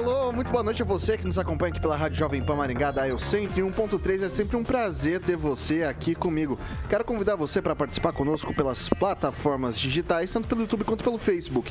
Alô, muito boa noite a você que nos acompanha aqui pela Rádio Jovem Pan Maringá da Eu 101.3. É sempre um prazer ter você aqui comigo. Quero convidar você para participar conosco pelas plataformas digitais, tanto pelo YouTube quanto pelo Facebook.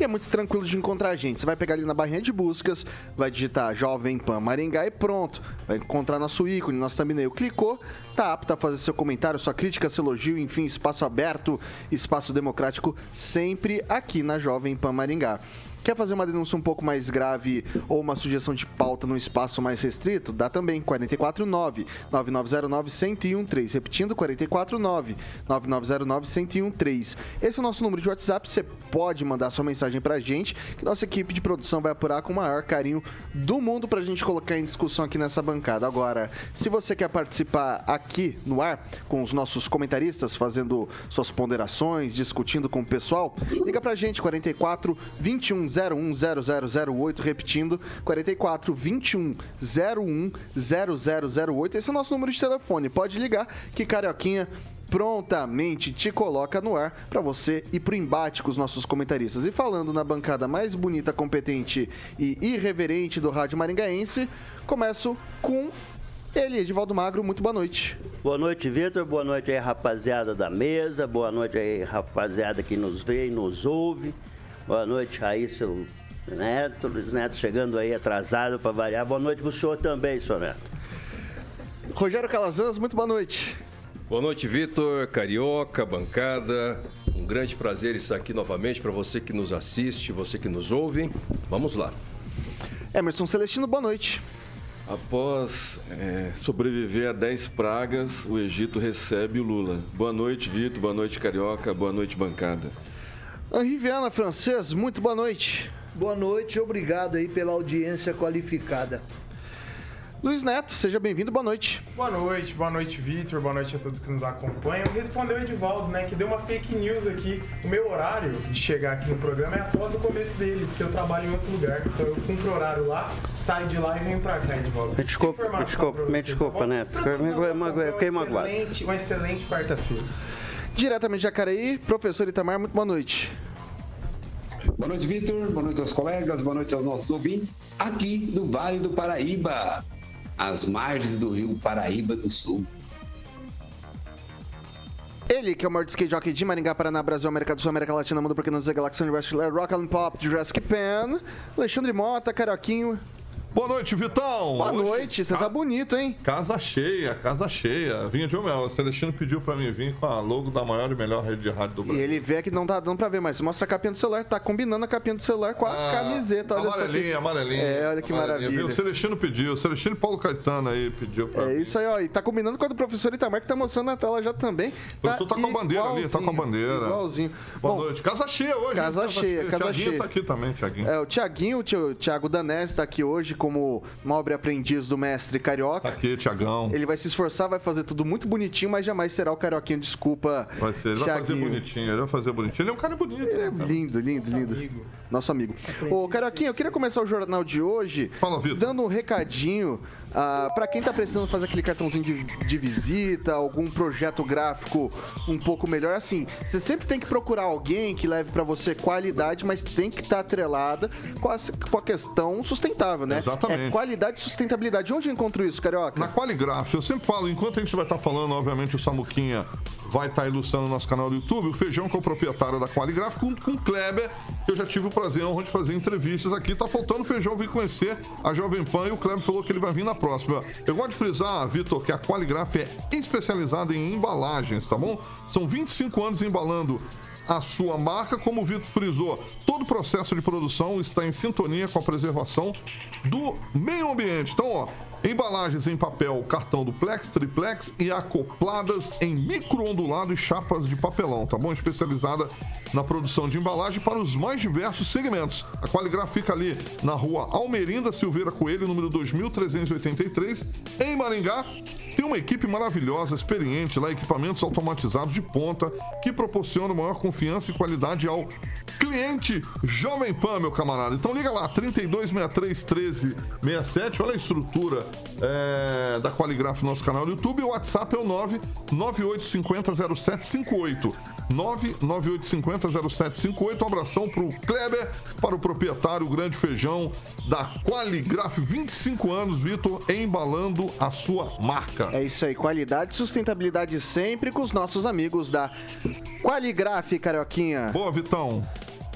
E é muito tranquilo de encontrar a gente. Você vai pegar ali na barrinha de buscas, vai digitar Jovem Pan Maringá e pronto. Vai encontrar nosso ícone, nosso thumbnail. Clicou, tá apto a fazer seu comentário, sua crítica, seu elogio, enfim, espaço aberto, espaço democrático, sempre aqui na Jovem Pan Maringá. Quer fazer uma denúncia um pouco mais grave ou uma sugestão de pauta num espaço mais restrito? Dá também, 449 9909 1013. Repetindo, 449 9909 1013. Esse é o nosso número de WhatsApp. Você pode mandar sua mensagem pra gente, que nossa equipe de produção vai apurar com o maior carinho do mundo pra gente colocar em discussão aqui nessa bancada. Agora, se você quer participar aqui no ar, com os nossos comentaristas, fazendo suas ponderações, discutindo com o pessoal, liga pra gente, 44 21 01 0008, repetindo, 44 21 01 0008. Esse é o nosso número de telefone. Pode ligar que Carioquinha prontamente te coloca no ar para você ir pro embate com os nossos comentaristas. E falando na bancada mais bonita, competente e irreverente do Rádio Maringaense, começo com ele, Edivaldo Magro, muito boa noite. Boa noite, Vitor. Boa noite aí, rapaziada da mesa. Boa noite aí, rapaziada que nos vê e nos ouve. Boa noite, Raíssa Neto. Luiz Neto chegando aí atrasado para variar. Boa noite para o senhor também, senhor Neto. Rogério Calazans, muito boa noite. Boa noite, Vitor, Carioca, bancada. Um grande prazer estar aqui novamente para você que nos assiste, você que nos ouve. Vamos lá. Emerson Celestino, boa noite. Após é, sobreviver a 10 pragas, o Egito recebe o Lula. Boa noite, Vitor. Boa noite, Carioca. Boa noite, bancada. Henri Viana, francês, muito boa noite. Boa noite, obrigado aí pela audiência qualificada. Luiz Neto, seja bem-vindo, boa noite. Boa noite, boa noite, Vitor, boa noite a todos que nos acompanham. Respondeu o Edivaldo, né, que deu uma fake news aqui. O meu horário de chegar aqui no programa é após o começo dele, porque eu trabalho em outro lugar. Então eu cumpro horário lá, saio de lá e venho pra cá, Edivaldo. Me desculpa, me desculpa, me desculpa, tá Neto. Fiquei magoado. Uma excelente quarta-feira. Diretamente de Jacareí, professor Itamar, muito boa noite. Boa noite, Vitor. Boa noite aos colegas, boa noite aos nossos ouvintes, aqui do Vale do Paraíba, às margens do rio Paraíba do Sul. Ele, que é o maior skate jockey de Maringá, Paraná, Brasil, América do Sul, América Latina, Mundo, porque não dizer Galáxia Universo, Rock and Pop, Jurassic Pan, Alexandre Mota, Carioquinho, Boa noite, Vitão. Boa Hoje, noite, você ca... tá bonito, hein? Casa cheia, casa cheia. Vinha de Mel. O Celestino pediu pra mim vir com a logo da maior e melhor rede de rádio do Brasil. E ele vê que não tá dando pra ver, mas mostra a capinha do celular. Tá combinando a capinha do celular com a ah, camiseta. Olha amarelinha, amarelinha. É, olha que maravilha. O Celestino pediu. O Celestino Paulo Caetano aí pediu pra É mim. isso aí, ó. E tá combinando com a do professor Itamar, que tá mostrando na tela já também. O professor tá, tá com a bandeira ali, tá com a bandeira. Igualzinho. Boa Bom, noite. Casa cheia hoje. Casa, casa cheia, casa Tiaguinho cheia. tá aqui também, Tiaguinho. É, o Tiaguinho, o Thiago Danese tá aqui hoje como nobre aprendiz do mestre carioca. Tá aqui, Tiagão. Ele vai se esforçar, vai fazer tudo muito bonitinho, mas jamais será o carioquinho, desculpa. Vai ser, ele Thiaguinho. vai fazer bonitinho, ele vai fazer bonitinho. Ele é um cara bonito. Ele é né, lindo, lindo, lindo. Amigo. Nosso amigo. Ô, Carioquinho, eu queria começar o jornal de hoje Fala, dando um recadinho ah, para quem tá precisando fazer aquele cartãozinho de, de, visita, algum projeto gráfico um pouco melhor. Assim, você sempre tem que procurar alguém que leve para você qualidade, mas tem que estar tá atrelada com a, com a, questão sustentável, né? Exatamente. É qualidade e sustentabilidade. Onde eu encontro isso, Carioca? Na Qualigraf, eu sempre falo, enquanto a gente vai estar falando, obviamente, o Samuquinha vai estar ilustrando o nosso canal do YouTube, o Feijão, que é o proprietário da Qualigraf, junto com o Kleber, que eu já tive o prazer de fazer entrevistas aqui. Tá faltando o Feijão vir conhecer a Jovem Pan e o Kleber falou que ele vai vir na próxima. Eu gosto de frisar, Vitor, que a Qualigraf é especializada em embalagens, tá bom? São 25 anos embalando a sua marca, como o Vitor frisou, todo o processo de produção está em sintonia com a preservação do meio ambiente. Então, ó, embalagens em papel, cartão duplex, triplex e acopladas em microondulado e chapas de papelão, tá bom? Especializada na produção de embalagem para os mais diversos segmentos. A Qualigraf fica ali na rua Almerinda Silveira Coelho, número 2383, em Maringá. Tem uma equipe maravilhosa, experiente lá, equipamentos automatizados de ponta que proporcionam maior confiança e qualidade ao cliente Jovem Pan, meu camarada. Então liga lá, 3263 1367. Olha a estrutura é, da Qualigraf no nosso canal do YouTube. O WhatsApp é o 998500758. 998500758. Um abração pro Kleber, para o proprietário, o grande feijão da Qualigraf. 25 anos, Vitor, embalando a sua marca. É isso aí, qualidade e sustentabilidade sempre com os nossos amigos da Qualigraf, Carioquinha. Boa, Vitão.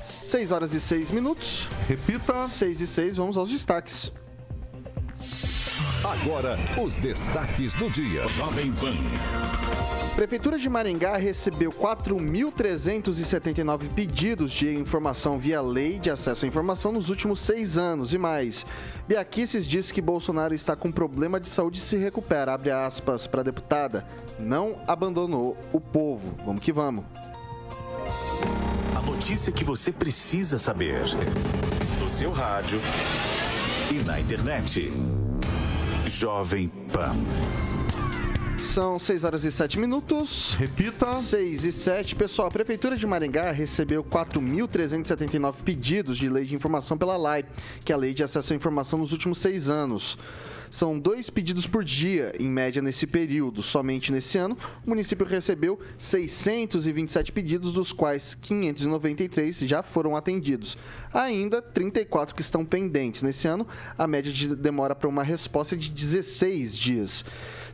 6 horas e 6 minutos. Repita. 6 e 6, vamos aos destaques. Agora, os destaques do dia. Jovem Pan. Prefeitura de Maringá recebeu 4.379 pedidos de informação via lei de acesso à informação nos últimos seis anos e mais. Biaquices diz que Bolsonaro está com problema de saúde e se recupera. Abre aspas para a deputada. Não abandonou o povo. Vamos que vamos. A notícia que você precisa saber. No seu rádio e na internet. Jovem Pan. São 6 horas e 7 minutos. Repita. 6 e 7. Pessoal, a Prefeitura de Maringá recebeu 4.379 pedidos de lei de informação pela LAI, que é a Lei de Acesso à Informação nos últimos seis anos. São dois pedidos por dia, em média, nesse período. Somente nesse ano, o município recebeu 627 pedidos, dos quais 593 já foram atendidos. Ainda 34 que estão pendentes. Nesse ano, a média de demora para uma resposta é de 16 dias.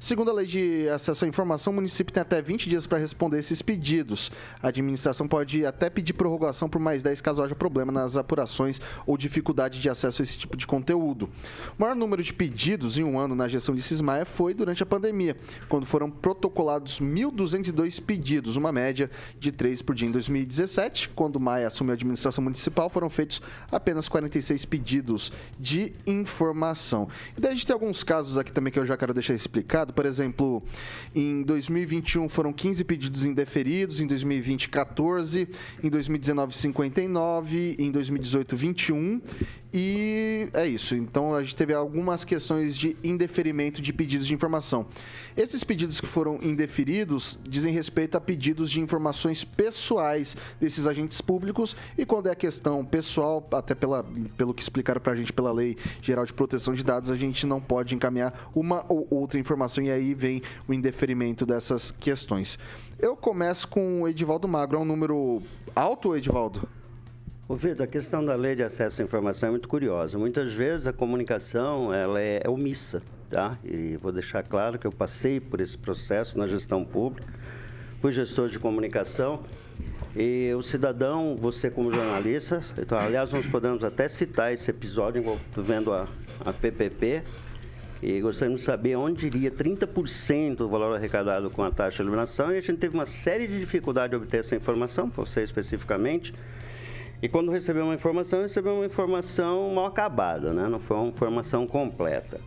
Segundo a lei de acesso à informação, o município tem até 20 dias para responder esses pedidos. A administração pode até pedir prorrogação por mais 10 caso haja problema nas apurações ou dificuldade de acesso a esse tipo de conteúdo. O maior número de pedidos em um ano na gestão de Cismaia foi durante a pandemia, quando foram protocolados 1.202 pedidos, uma média de 3 por dia. Em 2017, quando Maia assumiu a administração municipal, foram feitos apenas 46 pedidos de informação. E daí a gente tem alguns casos aqui também que eu já quero deixar explicado. Por exemplo, em 2021 foram 15 pedidos indeferidos, em 2020 14, em 2019 59, em 2018 21 e é isso. Então a gente teve algumas questões de indeferimento de pedidos de informação. Esses pedidos que foram indeferidos dizem respeito a pedidos de informações pessoais desses agentes públicos e quando é questão pessoal, até pela, pelo que explicaram para a gente pela Lei Geral de Proteção de Dados, a gente não pode encaminhar uma ou outra informação e aí vem o indeferimento dessas questões. Eu começo com o Edivaldo Magro. É um número alto, Edivaldo? Ô Vitor, a questão da lei de acesso à informação é muito curiosa. Muitas vezes a comunicação ela é, é omissa, tá? E vou deixar claro que eu passei por esse processo na gestão pública, fui gestor de comunicação e o cidadão, você como jornalista, então, aliás, nós podemos até citar esse episódio envolvendo a, a PPP, e gostaríamos de saber onde iria 30% do valor arrecadado com a taxa de iluminação. E a gente teve uma série de dificuldades de obter essa informação, você especificamente. E quando recebeu uma informação, recebeu uma informação mal acabada, né? não foi uma informação completa.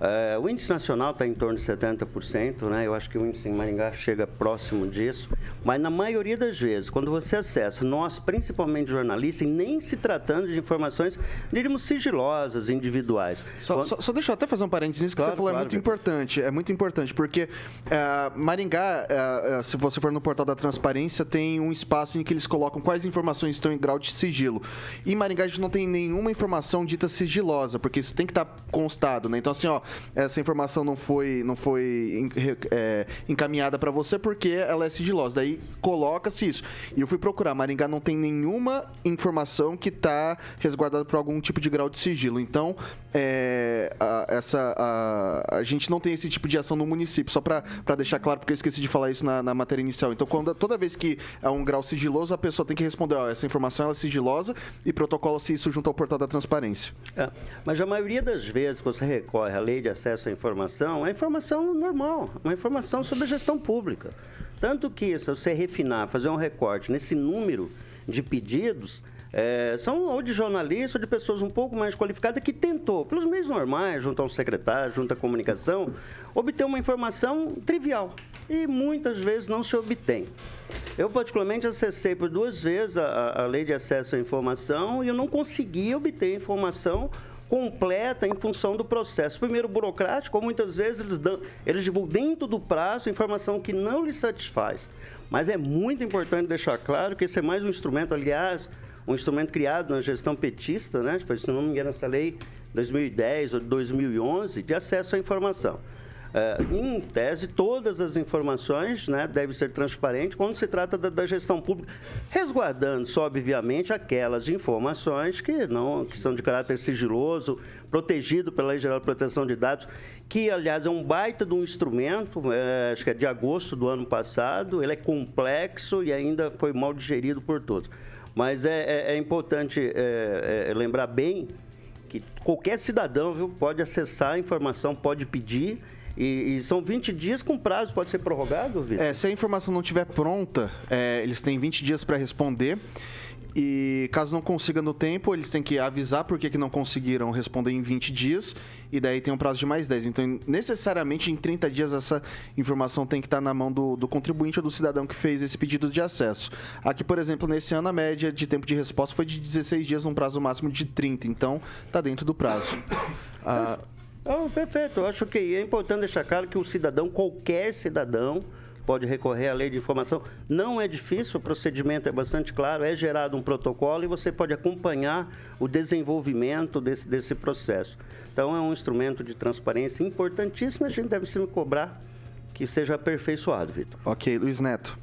É, o índice nacional está em torno de 70%, né? Eu acho que o índice em Maringá chega próximo disso. Mas na maioria das vezes, quando você acessa, nós, principalmente jornalistas, nem se tratando de informações, diríamos, sigilosas, individuais. Só, quando... só, só deixa eu até fazer um parênteses nisso que Claro, você falou, claro, é muito Vitor. importante. É muito importante, porque é, Maringá, é, é, se você for no portal da transparência, tem um espaço em que eles colocam quais informações estão em grau de sigilo. E Maringá a gente não tem nenhuma informação dita sigilosa, porque isso tem que estar constado, né? Então, assim, ó, essa informação não foi, não foi é, encaminhada para você porque ela é sigilosa. Daí daí coloca-se isso. E eu fui procurar, Maringá não tem nenhuma informação que está resguardada por algum tipo de grau de sigilo. Então, é, a, essa, a, a gente não tem esse tipo de ação no município, só para deixar claro, porque eu esqueci de falar isso na, na matéria inicial. Então, quando, toda vez que é um grau sigiloso, a pessoa tem que responder, ó, essa informação é sigilosa e protocola-se isso junto ao portal da transparência. É, mas a maioria das vezes que você recorre à lei de acesso à informação, é informação normal, uma informação sobre a gestão pública. Tanto que, se você refinar, fazer um recorte nesse número de pedidos, é, são ou de jornalistas ou de pessoas um pouco mais qualificadas que tentou, pelos meios normais, junto ao secretário, junto à comunicação, obter uma informação trivial. E muitas vezes não se obtém. Eu, particularmente, acessei por duas vezes a, a lei de acesso à informação e eu não consegui obter informação completa em função do processo. Primeiro, burocrático, muitas vezes eles, dão, eles divulgam dentro do prazo informação que não lhes satisfaz. Mas é muito importante deixar claro que esse é mais um instrumento, aliás, um instrumento criado na gestão petista, né? se não me engano, essa lei 2010 ou 2011, de acesso à informação. É, em tese, todas as informações né, devem ser transparentes quando se trata da, da gestão pública, resguardando só, obviamente, aquelas informações que, não, que são de caráter sigiloso, protegido pela Lei Geral de Proteção de Dados, que, aliás, é um baita de um instrumento, é, acho que é de agosto do ano passado, ele é complexo e ainda foi mal digerido por todos. Mas é, é, é importante é, é, lembrar bem que qualquer cidadão viu, pode acessar a informação, pode pedir e, e, são 20 dias com prazo, pode ser prorrogado, Vitor? É, se a informação não estiver pronta, é, eles têm 20 dias para responder. E caso não consiga no tempo, eles têm que avisar por que não conseguiram responder em 20 dias, e daí tem um prazo de mais 10. Então, necessariamente, em 30 dias, essa informação tem que estar na mão do, do contribuinte ou do cidadão que fez esse pedido de acesso. Aqui, por exemplo, nesse ano, a média de tempo de resposta foi de 16 dias, num prazo máximo de 30. Então, está dentro do prazo. Ah, Oh, perfeito. Eu acho que é importante deixar claro que o cidadão, qualquer cidadão, pode recorrer à lei de informação. Não é difícil, o procedimento é bastante claro, é gerado um protocolo e você pode acompanhar o desenvolvimento desse, desse processo. Então, é um instrumento de transparência importantíssimo a gente deve se cobrar que seja aperfeiçoado, Vitor. Ok, Luiz Neto.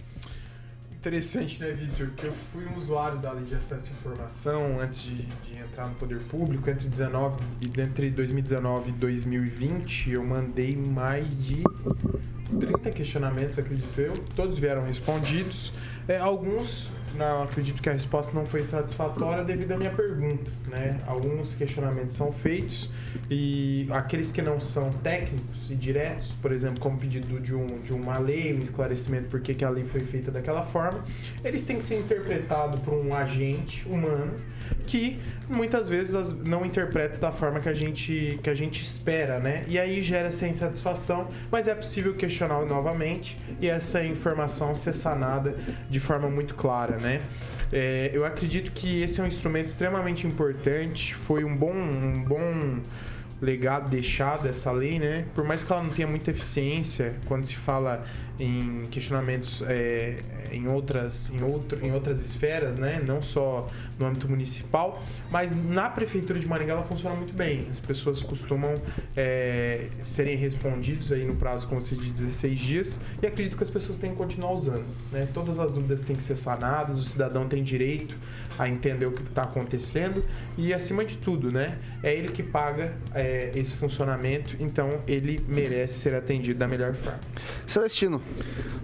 Interessante, né, Vitor? Que eu fui um usuário da Lei de Acesso à Informação antes de, de entrar no poder público. Entre, 19, entre 2019 e 2020, eu mandei mais de 30 questionamentos, acredito eu. Todos vieram respondidos. É, alguns não, acredito que a resposta não foi satisfatória devido à minha pergunta, né? Alguns questionamentos são feitos e aqueles que não são técnicos e diretos, por exemplo, como pedido de, um, de uma lei, um esclarecimento por que a lei foi feita daquela forma, eles têm que ser interpretados por um agente humano que muitas vezes não interpreta da forma que a gente, que a gente espera, né? E aí gera essa insatisfação, mas é possível questionar novamente e essa informação ser sanada de forma muito clara, né? É, eu acredito que esse é um instrumento extremamente importante, foi um bom, um bom legado deixado essa lei, né? Por mais que ela não tenha muita eficiência quando se fala em questionamentos é, em, outras, em, outro, em outras esferas, né? não só no âmbito municipal, mas na Prefeitura de Maringá ela funciona muito bem. As pessoas costumam é, serem respondidos aí no prazo, como se de 16 dias, e acredito que as pessoas têm que continuar usando. Né? Todas as dúvidas têm que ser sanadas, o cidadão tem direito a entender o que está acontecendo e, acima de tudo, né? é ele que paga é, esse funcionamento, então ele merece ser atendido da melhor forma. Celestino,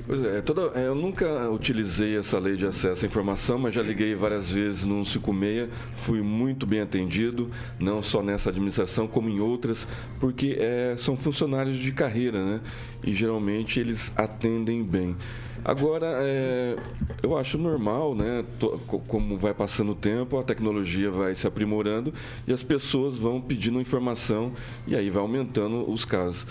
Pois é, toda, é, eu nunca utilizei essa lei de acesso à informação, mas já liguei várias vezes no 156, fui muito bem atendido, não só nessa administração, como em outras, porque é, são funcionários de carreira, né? E geralmente eles atendem bem. Agora, é, eu acho normal, né? Como vai passando o tempo, a tecnologia vai se aprimorando e as pessoas vão pedindo informação e aí vai aumentando os casos.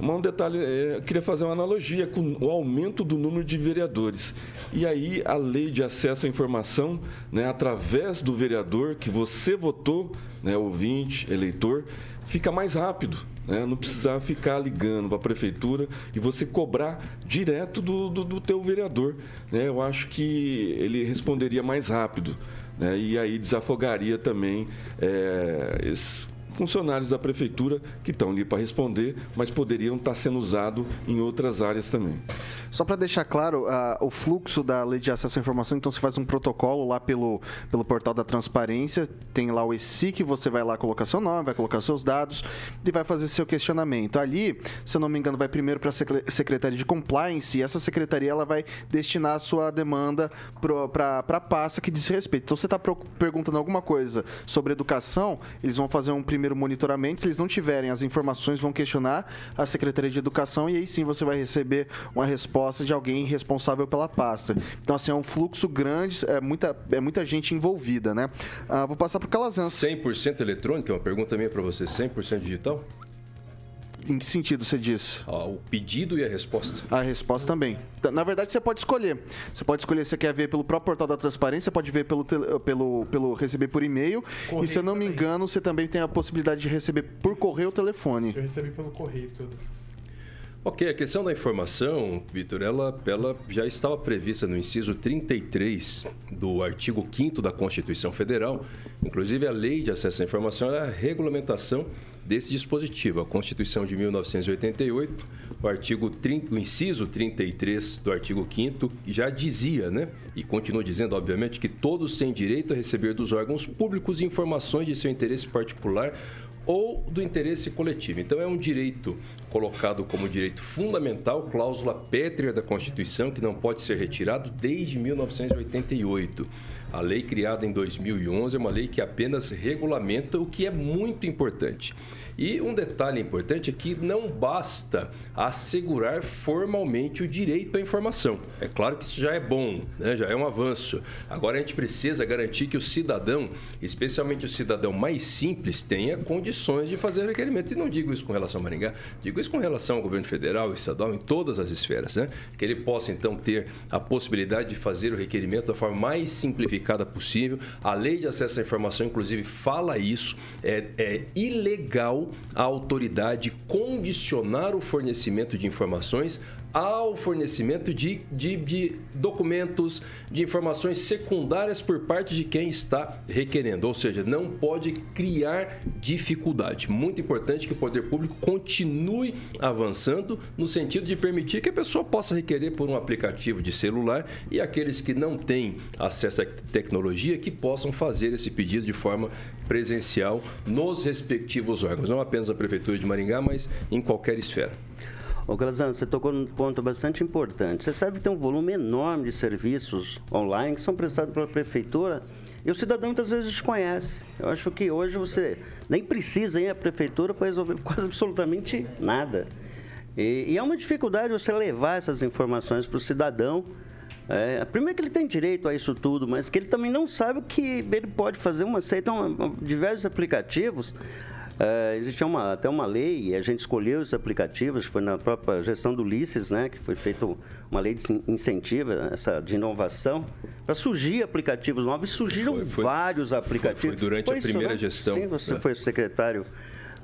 Um detalhe, é, eu queria fazer uma analogia com o aumento do número de vereadores. E aí a lei de acesso à informação, né, através do vereador que você votou, né, ouvinte, eleitor, fica mais rápido. Né? Não precisar ficar ligando para a prefeitura e você cobrar direto do, do, do teu vereador. Né? Eu acho que ele responderia mais rápido. Né? E aí desafogaria também é, esse funcionários da prefeitura que estão ali para responder, mas poderiam estar sendo usados em outras áreas também. Só para deixar claro, uh, o fluxo da lei de acesso à informação, então você faz um protocolo lá pelo, pelo portal da transparência, tem lá o ESIC, você vai lá colocar seu nome, vai colocar seus dados e vai fazer seu questionamento. Ali, se eu não me engano, vai primeiro para a Secretaria de Compliance e essa secretaria ela vai destinar a sua demanda para a pasta que diz respeito. Então, você está perguntando alguma coisa sobre educação, eles vão fazer um primeiro monitoramento, se eles não tiverem as informações, vão questionar a Secretaria de Educação e aí sim você vai receber uma resposta resposta de alguém responsável pela pasta. Então, assim, é um fluxo grande, é muita, é muita gente envolvida, né? Ah, vou passar para o Calazans. 100% eletrônico? É uma pergunta minha para você. 100% digital? Em que sentido você diz? Ah, o pedido e a resposta. A resposta também. Na verdade, você pode escolher. Você pode escolher se você quer ver pelo próprio portal da transparência, pode ver pelo, pelo, pelo receber por e-mail. E se eu não também. me engano, você também tem a possibilidade de receber por correio ou telefone. Eu recebi pelo correio todas. Ok, a questão da informação, Vitor, ela, ela já estava prevista no inciso 33 do artigo 5 da Constituição Federal. Inclusive, a Lei de Acesso à Informação é a regulamentação desse dispositivo. A Constituição de 1988, o artigo 30, o inciso 33 do artigo 5 já dizia, né? E continua dizendo, obviamente, que todos têm direito a receber dos órgãos públicos informações de seu interesse particular ou do interesse coletivo. Então, é um direito colocado como direito fundamental, cláusula pétrea da Constituição, que não pode ser retirado desde 1988. A lei criada em 2011 é uma lei que apenas regulamenta o que é muito importante. E um detalhe importante é que não basta assegurar formalmente o direito à informação. É claro que isso já é bom, né? já é um avanço. Agora a gente precisa garantir que o cidadão, especialmente o cidadão mais simples, tenha condições de fazer o requerimento. E não digo isso com relação a Maringá, digo isso com relação ao governo federal, estadual, em todas as esferas. Né? Que ele possa então ter a possibilidade de fazer o requerimento da forma mais simplificada possível. A lei de acesso à informação, inclusive, fala isso. É, é ilegal a autoridade condicionar o fornecimento de informações ao fornecimento de, de, de, documentos, de informações secundárias por parte de quem está requerendo. Ou seja, não pode criar dificuldade. Muito importante que o poder público continue avançando no sentido de permitir que a pessoa possa requerer por um aplicativo de celular e aqueles que não têm acesso à tecnologia que possam fazer esse pedido de forma presencial nos respectivos órgãos. Não apenas a Prefeitura de Maringá, mas em qualquer esfera. Ô, Calazano, você tocou num ponto bastante importante. Você sabe que tem um volume enorme de serviços online que são prestados pela prefeitura e o cidadão muitas vezes desconhece. Eu acho que hoje você nem precisa ir à prefeitura para resolver quase absolutamente nada. E, e é uma dificuldade você levar essas informações para o cidadão. É, primeiro que ele tem direito a isso tudo, mas que ele também não sabe o que ele pode fazer uma Então, diversos aplicativos Uh, existia uma, até uma lei, e a gente escolheu os aplicativos, foi na própria gestão do Ulisses, né, que foi feita uma lei de incentivo, essa, de inovação, para surgir aplicativos novos. E surgiram foi, foi, vários aplicativos. Foi durante foi a primeira isso, né? gestão. Sim, você é. foi secretário.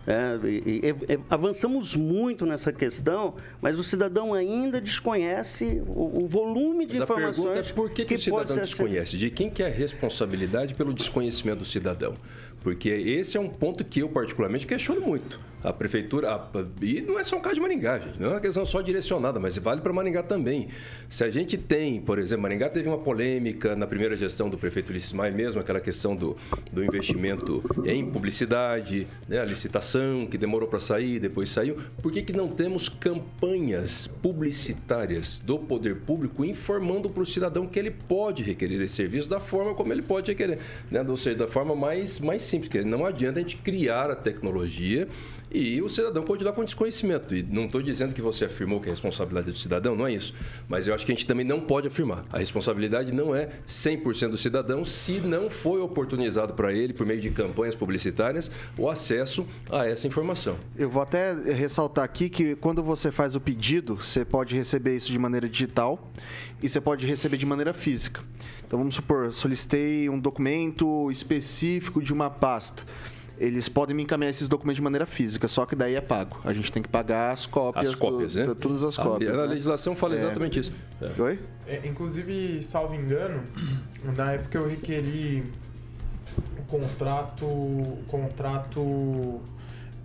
É, e, e, e, avançamos muito nessa questão, mas o cidadão ainda desconhece o, o volume de mas informações. A pergunta é por que, que, que o cidadão desconhece? De quem que é a responsabilidade pelo desconhecimento do cidadão? Porque esse é um ponto que eu, particularmente, questiono muito. A prefeitura. A, e não é só um caso de Maringá, gente. Não é uma questão só direcionada, mas vale para Maringá também. Se a gente tem, por exemplo, Maringá teve uma polêmica na primeira gestão do prefeito Ulisses Maia mesmo, aquela questão do, do investimento em publicidade, né, a licitação que demorou para sair, depois saiu. Por que, que não temos campanhas publicitárias do poder público informando para o cidadão que ele pode requerer esse serviço da forma como ele pode requerer? Né? Ou seja, da forma mais, mais simples, porque não adianta a gente criar a tecnologia e o cidadão continuar com desconhecimento. E não estou dizendo que você afirmou que a responsabilidade é do cidadão, não é isso. Mas eu acho que a gente também não pode afirmar. A responsabilidade não é 100% do cidadão se não foi oportunizado para ele, por meio de campanhas publicitárias, o acesso a essa informação. Eu vou até ressaltar aqui que quando você faz o pedido, você pode receber isso de maneira digital e você pode receber de maneira física. Então vamos supor, solicitei um documento específico de uma pasta eles podem me encaminhar esses documentos de maneira física, só que daí é pago. A gente tem que pagar as cópias. As cópias, do, né? Todas as cópias. A, a né? legislação fala é. exatamente isso. É. Oi? É, inclusive, salvo engano, na época eu requeri contrato, o contrato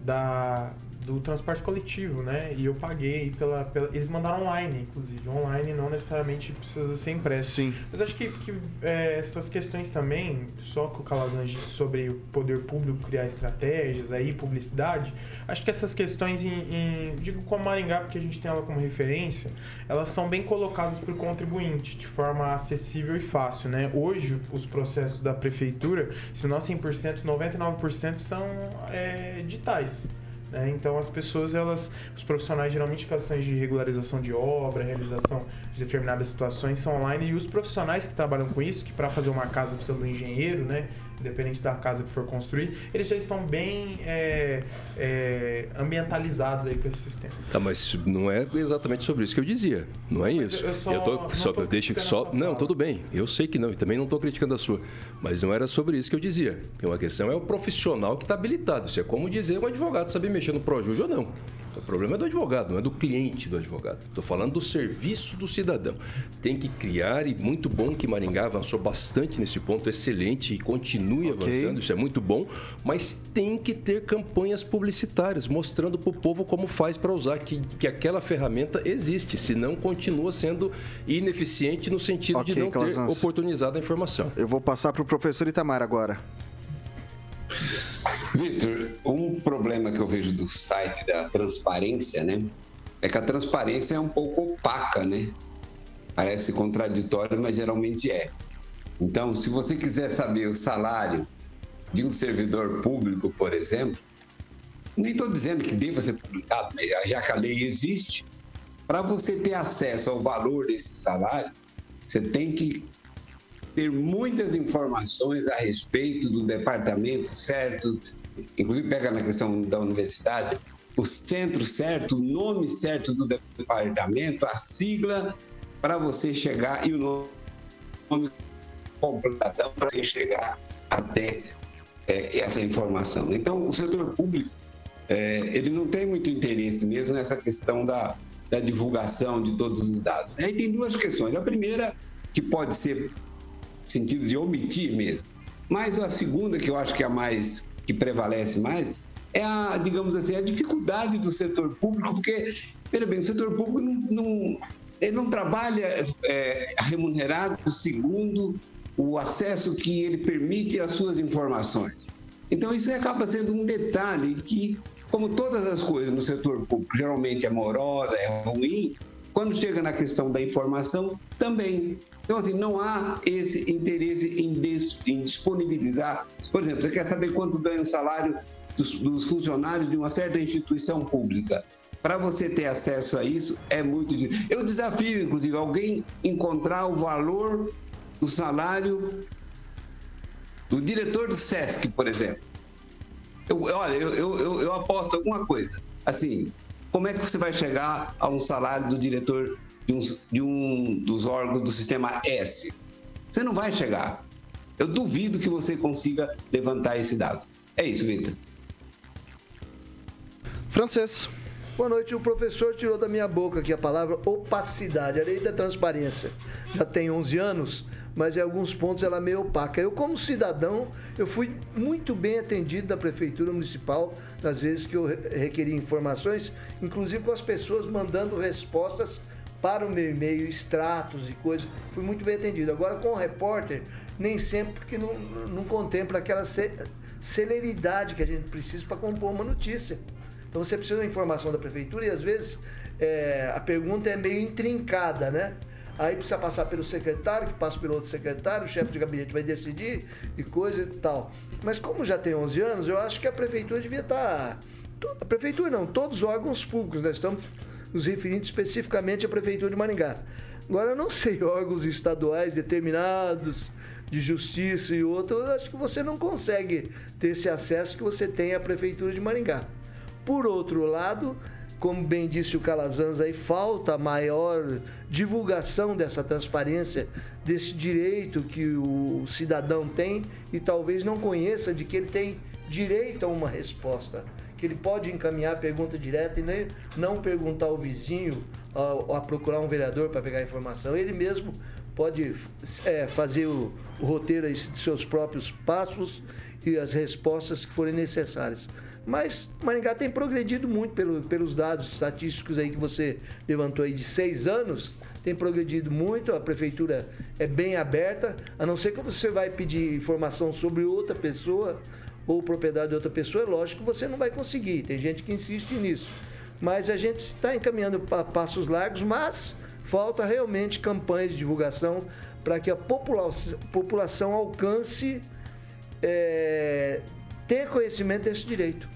da, do transporte coletivo, né? E eu paguei pela, pela- Eles mandaram online, inclusive. Online não necessariamente precisa ser impresso. Sim. Mas acho que, que, é, essas questões também, só que o Calazans disse sobre o poder público criar estratégias, aí publicidade, acho que essas questões, em, em- digo como Maringá, porque a gente tem ela como referência, elas são bem colocadas para o contribuinte, de forma acessível e fácil, né? Hoje, os processos da prefeitura, se não 100%, 99% são é, digitais. Né? Então as pessoas, elas, os profissionais geralmente questões de regularização de obra, realização de determinadas situações são online e os profissionais que trabalham com isso, que para fazer uma casa precisa do engenheiro, né? Independente da casa que for construir, eles já estão bem é, é, ambientalizados aí com esse sistema. Tá, mas não é exatamente sobre isso que eu dizia. Não é isso. eu só- tô, não só tô deixa só. a Não, tudo bem. Eu sei que não, e também não estou criticando a sua. Mas não era sobre isso que eu dizia. Tem uma questão é o profissional que está habilitado. Isso é como dizer um advogado saber mexer no Projude ou não. O problema é do advogado, não é do cliente do advogado. Estou falando do serviço do cidadão. Tem que criar, e muito bom que Maringá avançou bastante nesse ponto, excelente, e continue Ok. avançando, isso é muito bom, mas tem que ter campanhas publicitárias mostrando para o povo como faz para usar, que, que aquela ferramenta existe, senão continua sendo ineficiente no sentido Ok, de não ter oportunizado a informação. Eu vou passar para o professor Itamar agora. Vitor, um problema que eu vejo do site da transparência, né? É que a transparência é um pouco opaca, né? Parece contraditório, mas geralmente é. Então, se você quiser saber o salário de um servidor público, por exemplo, nem estou dizendo que deva ser publicado, já que a lei existe, para você ter acesso ao valor desse salário, você tem que ter muitas informações a respeito do departamento certo, inclusive pega na questão da universidade, o centro certo, o nome certo do departamento, a sigla para você chegar e o nome completão para você chegar até é, essa informação. Então, o setor público é, ele não tem muito interesse mesmo nessa questão da, da divulgação de todos os dados. Aí tem duas questões. A primeira, que pode ser sentido de omitir mesmo. Mas a segunda, que eu acho que é a mais que prevalece mais, é a, digamos assim, a dificuldade do setor público, porque, veja bem, o setor público não, não- ele não trabalha é, remunerado segundo o acesso que ele permite às suas informações. Então, isso acaba sendo um detalhe que, como todas as coisas no setor público, geralmente é morosa, é ruim, quando chega na questão da informação, também. Então, assim, não há esse interesse em, des- em disponibilizar. Por exemplo, você quer saber quanto ganha o salário dos, dos funcionários de uma certa instituição pública. Para você ter acesso a isso, é muito difícil. Eu desafio, inclusive, alguém encontrar o valor do salário do diretor do SESC, por exemplo. Eu- olha, eu, eu, eu, aposto alguma coisa. Assim, como é que você vai chegar a um salário do diretor de um, de um dos órgãos do sistema S? Você não vai chegar. Eu duvido que você consiga levantar esse dado. É isso, Vitor. Francês. Boa noite. O professor tirou da minha boca aqui a palavra opacidade, a lei da transparência. Já tem 11 anos, mas em alguns pontos ela é meio opaca. Eu, como cidadão, eu fui muito bem atendido da Prefeitura Municipal nas vezes que eu re- requeri informações, inclusive com as pessoas mandando respostas para o meu e-mail, extratos e coisas. Fui muito bem atendido. Agora, com o repórter, nem sempre, porque não, não contempla aquela ce- celeridade que a gente precisa para compor uma notícia. Então você precisa da informação da prefeitura e às vezes é, a pergunta é meio intrincada, né? Aí precisa passar pelo secretário, que passa pelo outro secretário, o chefe de gabinete vai decidir e coisa e tal. Mas como já tem 11 anos, eu acho que a prefeitura devia estar. A prefeitura não, todos os órgãos públicos, nós estamos nos referindo especificamente à prefeitura de Maringá. Agora eu não sei, órgãos estaduais determinados de justiça e outros, acho que você não consegue ter esse acesso que você tem à prefeitura de Maringá. Por outro lado, como bem disse o Calazans aí, falta maior divulgação dessa transparência, desse direito que o cidadão tem e talvez não conheça de que ele tem direito a uma resposta. Que ele pode encaminhar a pergunta direta e nem, não perguntar ao vizinho, a, a procurar um vereador para pegar informação. Ele mesmo pode é, fazer o, o roteiro de seus próprios passos e as respostas que forem necessárias. Mas Maringá tem progredido muito pelo- pelos dados estatísticos aí que você levantou aí de seis anos, tem progredido muito, a prefeitura é bem aberta, a não ser que você vai pedir informação sobre outra pessoa ou propriedade de outra pessoa, é lógico que você não vai conseguir, tem gente que insiste nisso. Mas a gente está encaminhando para passos largos, mas falta realmente campanhas de divulgação para que a popula- população alcance, é, tenha conhecimento desse direito.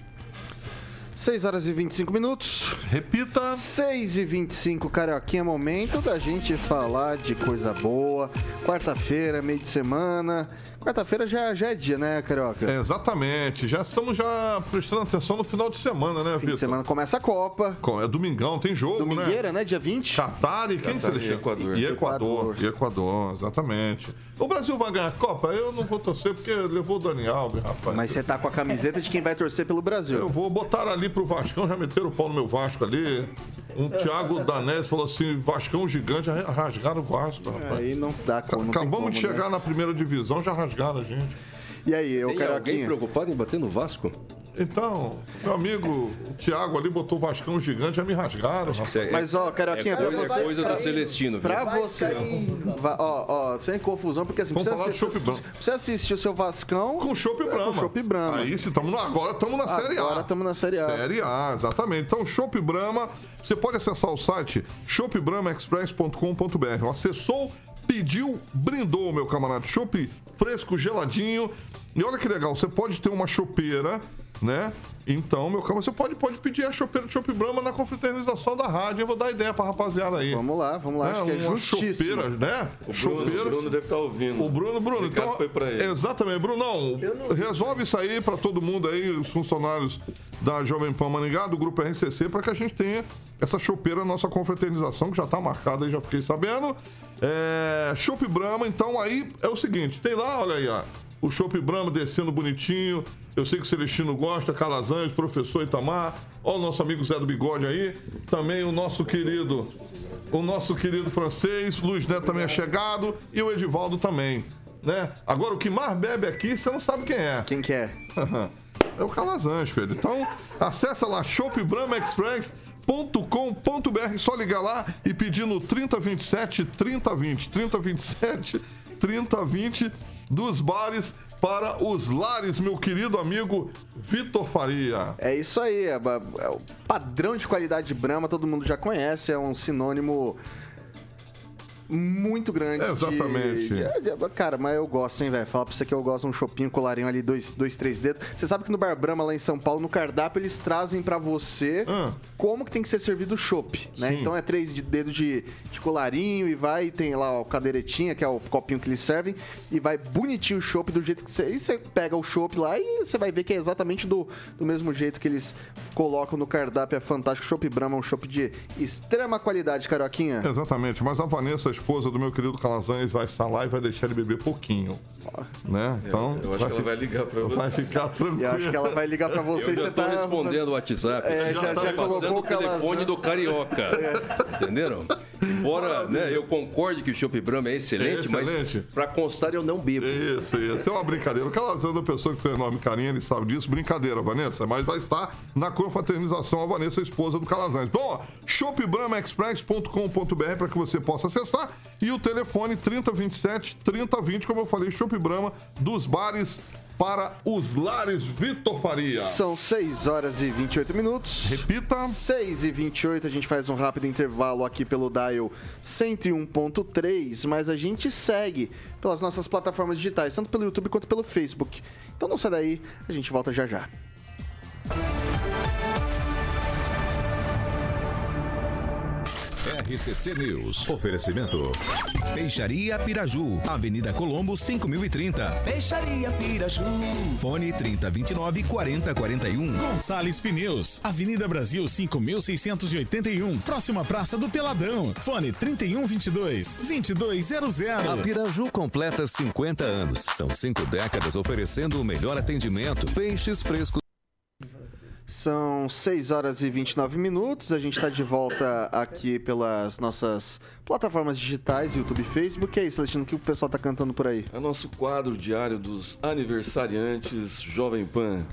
6 horas e 25 minutos. Repita. 6 e 25, Carioquinha, momento da gente falar de coisa boa. Quarta-feira, meio de semana. Quarta-feira já, já é dia, né, Carioca? É, exatamente. Já estamos já prestando atenção no final de semana, né, Fim Vitor? de semana começa a Copa. Co- É domingão, tem jogo, Domingueira, né? né? Dia 20. Catar e quem você Equador. E Equador. Equador. E Equador, exatamente. O Brasil vai ganhar a Copa? Eu não vou torcer porque levou o Dani Alves, rapaz. Mas você tá com a camiseta de quem vai torcer pelo Brasil. Eu vou botar ali pro Vascão, já meteram o pau no meu Vasco ali. Um Thiago Danese falou assim: Vascão gigante, rasgaram o Vasco, rapaz. Aí não dá como. Acabamos como, de né? chegar na primeira divisão, já rasgaram a gente. E aí, eu, Tem alguém preocupado em bater no Vasco? Então, meu amigo o Thiago ali botou o Vascão gigante, já me rasgaram, é- Mas, ó, Carioquinha, é pra coisa, você- é coisa do Celestino. viu? Pra você. Va- Ó, ó, sem confusão, porque assim. Vamos precisa falar de assi- Chopp Brahma. Precisa assistir o seu Vascão. Com Chopp Brahma. Com Chopp Brahma. Aí, se tamo agora estamos na Série A. Agora tamo na Série A. Série A, exatamente. Então, Chopp Brahma, você pode acessar o site shopbramaexpress.com.br. Acessou, pediu, brindou, meu camarada. Chopp fresco, geladinho. E olha que legal, você pode ter uma chopeira, né? Então, meu camarada, você pode, pode pedir a chopeira de Chopp Brahma na confraternização da rádio. Eu vou dar ideia pra rapaziada aí. Vamos lá, vamos lá. Né? Acho que é justíssimo. chopeira, né? O Bruno, o Bruno deve estar ouvindo. O Bruno, Bruno, O então. foi pra ele. Exatamente, Brunão. Resolve isso aí pra todo mundo aí, os funcionários da Jovem Pan Maningá, do Grupo RCC, pra que a gente tenha essa chopeira, nossa confraternização, que já tá marcada aí, já fiquei sabendo. É. Chopp Brahma, então aí é o seguinte: tem lá, olha aí, ó. O Chopp Brahma descendo bonitinho. Eu sei que o Celestino gosta, Calazans, professor Itamar. Ó, o nosso amigo Zé do Bigode aí. Também o nosso querido o nosso querido francês, Luiz Neto também é chegado e o Edivaldo também, né? Agora, o que mais bebe aqui, você não sabe quem é. Quem que é? É o Calazans, filho. Então, acessa lá shopbramaexpress.com.br, só ligar lá e pedir no 3027 3020, 3027 3020 dos bares para os lares, meu querido amigo Vitor Faria. É isso aí, é, é o padrão de qualidade de Brahma, todo mundo já conhece, é um sinônimo muito grande. de- Exatamente. de- de- cara, mas eu gosto, hein, velho? Falar pra você que eu gosto de um chopinho, colarinho ali, dois, dois, três dedos. Você sabe que no Bar Brahma, lá em São Paulo, no cardápio, eles trazem pra você Ah. como que tem que ser servido o chopp, né? Então é três de dedo de, de colarinho e vai, tem lá o cadeiretinha, que é o copinho que eles servem, e vai bonitinho o chopp do jeito que você... E você pega o chopp lá e você vai ver que é exatamente do, do mesmo jeito que eles colocam no cardápio. É fantástico. Chopp Brahma é um chopp de extrema qualidade, Carioquinha. Exatamente, mas a Vanessa, esposa do meu querido Calazans, vai estar lá e vai deixar ele beber pouquinho. Né? Então, Eu acho que ela vai ligar pra você. vai ficar tranquilo. Eu acho que ela vai ligar pra você Eu e já você tô tá... respondendo o WhatsApp. É, já- Tá já colocou passando o telefone do Carioca. Entenderam? Embora né, eu concorde que o Chopp Brahma é excelente, É excelente. mas pra constar eu não bebo. Isso, isso. É uma brincadeira. O Calazans é uma pessoa que tem um enorme carinho, ele sabe disso. Brincadeira, Vanessa. Mas vai estar na confraternização a Vanessa, a esposa do Calazans. Bom, ó, shopbramaexpress.com.br para que você possa acessar. E o telefone 3027 3020, como eu falei, Shop Brahma, dos bares para os lares Vitor Faria. São 6 horas e 28 minutos. Repita. 6 e 28 a gente faz um rápido intervalo aqui pelo Dial 101.3, mas a gente segue pelas nossas plataformas digitais, tanto pelo YouTube quanto pelo Facebook. Então não sai daí, a gente volta já já. RCC News. Oferecimento. Peixaria Piraju, Avenida Colombo 5030. Peixaria Piraju. Fone 3029 4041. Gonçalves Pneus, Avenida Brasil 5681, próxima Praça do Peladão. Fone 3122 2200. A Piraju completa 50 anos. São cinco décadas oferecendo o melhor atendimento. Peixes frescos. São 6 horas e 29 minutos. A gente está de volta aqui pelas nossas plataformas digitais, YouTube e Facebook. E aí, Celestino, o que o pessoal tá cantando por aí? É nosso quadro diário dos aniversariantes Jovem Pan.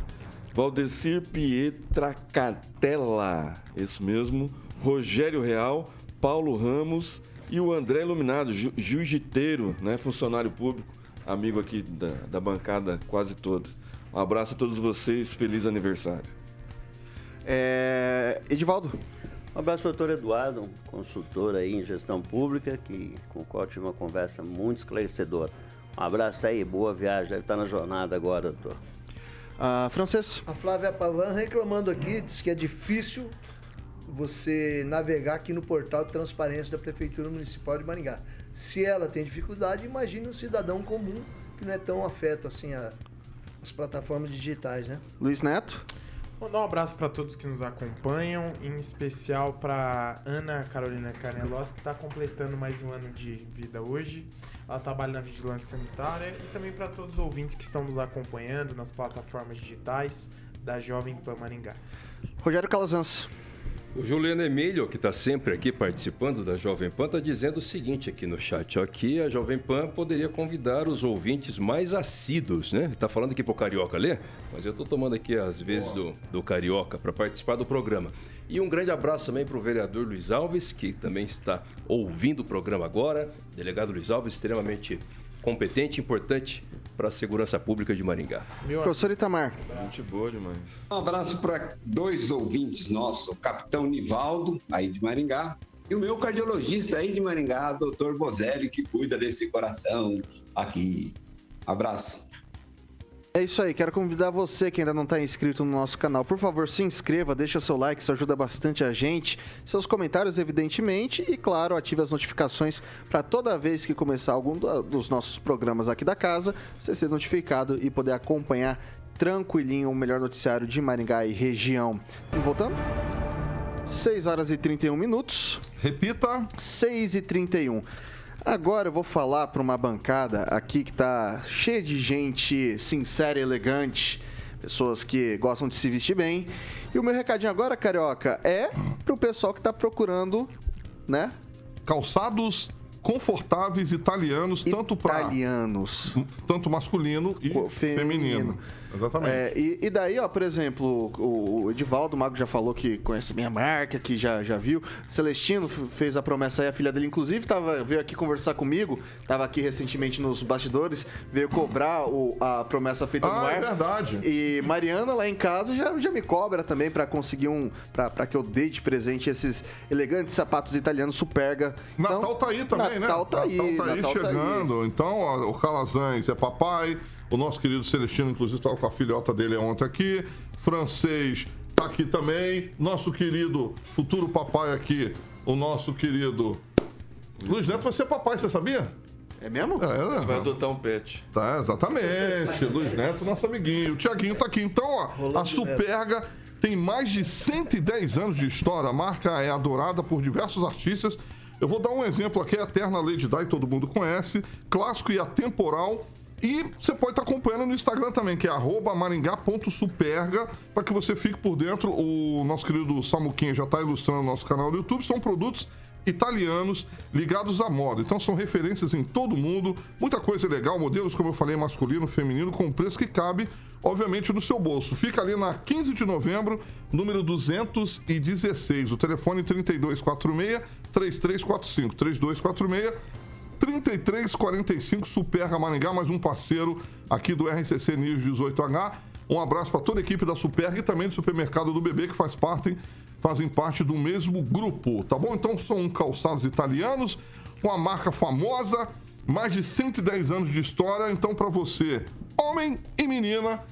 Valdecir Pietra Catella, isso mesmo. Rogério Real, Paulo Ramos e o André Iluminado, ju jiu-jiteiro, né, funcionário público, amigo aqui da, da bancada quase toda. Um abraço a todos vocês, feliz aniversário. É... Edivaldo. Um abraço ao doutor Eduardo, um consultor aí em gestão pública, que, com o qual tive uma conversa muito esclarecedora. Um abraço aí, boa viagem, deve estar na jornada agora, doutor. Ah, francês. A Flávia Pavan reclamando aqui, diz que é difícil você navegar aqui no portal de transparência da Prefeitura Municipal de Maringá. Se ela tem dificuldade, imagine um cidadão comum que não é tão afeto assim a, as plataformas digitais, né? Luiz Neto. Mandar um abraço para todos que nos acompanham, em especial para Ana Carolina Carnelos, que está completando mais um ano de vida hoje. Ela trabalha na vigilância sanitária e também para todos os ouvintes que estão nos acompanhando nas plataformas digitais da Jovem Pan Maringá. Rogério Calazans. O Juliano Emílio, que está sempre aqui participando da Jovem Pan, está dizendo o seguinte aqui no chat. Aqui a Jovem Pan poderia convidar os ouvintes mais assíduos, né? Está falando aqui para o Carioca ler, mas eu estou tomando aqui as vezes do, do Carioca para participar do programa. E um grande abraço também para o vereador Luiz Alves, que também está ouvindo o programa agora. Delegado Luiz Alves, extremamente competente importante para a segurança pública de Maringá. Meu Professor Itamar. Gente boa demais. Um abraço para dois ouvintes nossos, o capitão Nivaldo, aí de Maringá, e o meu cardiologista aí de Maringá, doutor Bozelli, que cuida desse coração aqui. Abraço. É isso aí, quero convidar você que ainda não está inscrito no nosso canal, por favor, se inscreva, deixa seu like, isso ajuda bastante a gente. Seus comentários, evidentemente, e claro, ative as notificações para toda vez que começar algum dos nossos programas aqui da casa, você ser notificado e poder acompanhar tranquilinho o melhor noticiário de Maringá e região. E voltando? 6 horas e 31 minutos. Repita. 6 e 31. Agora eu vou falar para uma bancada aqui que tá cheia de gente sincera e elegante, pessoas que gostam de se vestir bem. E o meu recadinho agora, carioca, é pro pessoal que tá procurando, né? Calçados confortáveis italianos, tanto para italianos, tanto masculino e feminino. feminino. Exatamente. É, e, e, daí, ó, por exemplo, o, o Edivaldo o Mago já falou que conhece minha marca, que já, já viu. Celestino fez a promessa aí, a filha dele, inclusive, tava, veio aqui conversar comigo, tava aqui recentemente nos bastidores, veio cobrar o, a promessa feita ah, no ar. é verdade. E Mariana, lá em casa, já, já me cobra também para conseguir um. para que eu dê de presente esses elegantes sapatos italianos Superga. Natal então, tá aí também, Natal né? Tá aí, Natal tá aí Natal chegando. Tá aí. Então, ó, o Calazans é papai. O nosso querido Celestino, inclusive, estava com a filhota dele ontem aqui. Francês está aqui também. Nosso querido futuro papai aqui, o nosso querido Luiz Neto vai ser papai, você sabia? É mesmo? É, vai adotar um pet. Tá, exatamente. Luiz Neto, nosso amiguinho. O Tiaguinho tá aqui. Então, ó, a Superga tem mais de 110 anos de história. A marca é adorada por diversos artistas. Eu vou dar um exemplo aqui, a Eterna Lady Di, todo mundo conhece. Clássico e atemporal e você pode estar acompanhando no Instagram também, que é maringá.superga, para que você fique por dentro. O nosso querido Samuquinha já está ilustrando o nosso canal do YouTube. São produtos italianos ligados à moda. Então são referências em todo mundo, muita coisa legal, modelos, como eu falei, masculino, feminino, com preço que cabe, obviamente, no seu bolso. Fica ali na 15 de novembro, número 216. O telefone 3246 3345 3246 3345 Superga Maringá, mais um parceiro aqui do RCC News 18H. Um abraço para toda a equipe da Superga e também do Supermercado do Bebê, que faz parte, fazem parte do mesmo grupo, tá bom? Então são calçados italianos, com a marca famosa, mais de 110 anos de história. Então, para você, homem e menina,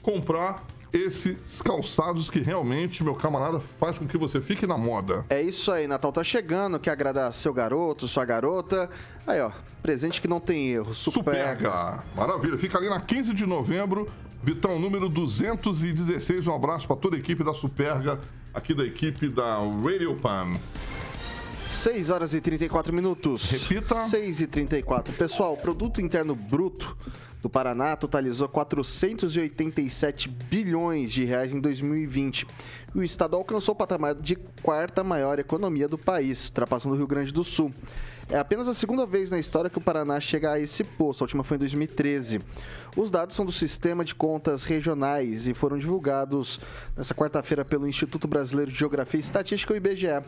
comprar esses calçados que realmente, meu camarada, faz com que você fique na moda. É isso aí, Natal tá chegando, quer agradar seu garoto, sua garota. Aí, ó, presente que não tem erro. Superga. Superga. Maravilha, fica ali na 15 de novembro, Vitão, número 216. Um abraço para toda a equipe da Superga, aqui da equipe da Radio Pan. 6 horas e 34 minutos. Repita. 6 e 34. Pessoal, produto interno bruto do Paraná totalizou 487 bilhões de reais em 2020. E o estado alcançou o patamar de quarta maior economia do país, ultrapassando o Rio Grande do Sul. É apenas a segunda vez na história que o Paraná chega a esse posto, a última foi em 2013. Os dados são do Sistema de Contas Regionais e foram divulgados nessa quarta-feira pelo Instituto Brasileiro de Geografia e Estatística, o IBGE.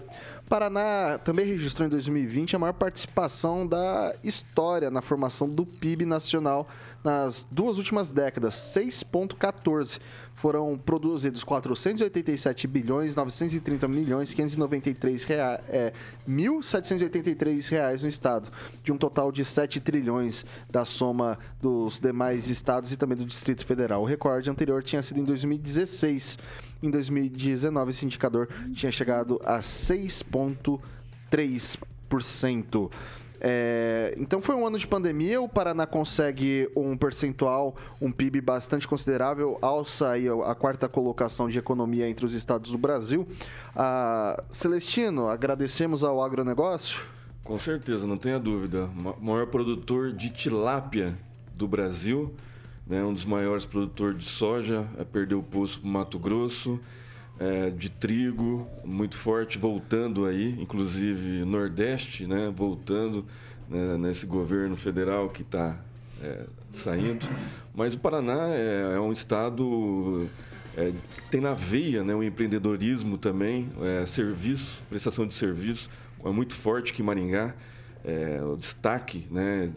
Paraná também registrou em 2020 a maior participação da história na formação do PIB nacional nas duas últimas décadas, 6,14 foram produzidos 487 bilhões 930 milhões 593 reais, é, 1.783 reais no estado, de um total de 7 trilhões da soma dos demais estados e também do Distrito Federal. O recorde anterior tinha sido em 2016. Em 2019, esse indicador tinha chegado a 6,3%. É, então foi um ano de pandemia, o Paraná consegue um percentual, um PIB bastante considerável, alça aí a quarta colocação de economia entre os estados do Brasil. Ah, Celestino, agradecemos ao agronegócio. Com certeza, não tenha dúvida. O maior produtor de tilápia do Brasil, né, um dos maiores produtores de soja, é, perdeu o posto para Mato Grosso, é, de trigo, muito forte, voltando aí, inclusive Nordeste, né, voltando né, nesse governo federal que está é, saindo. Mas o Paraná é, é um estado é, tem na veia né, o empreendedorismo também, é, serviço, prestação de serviço, é muito forte que Maringá. É, o destaque, né,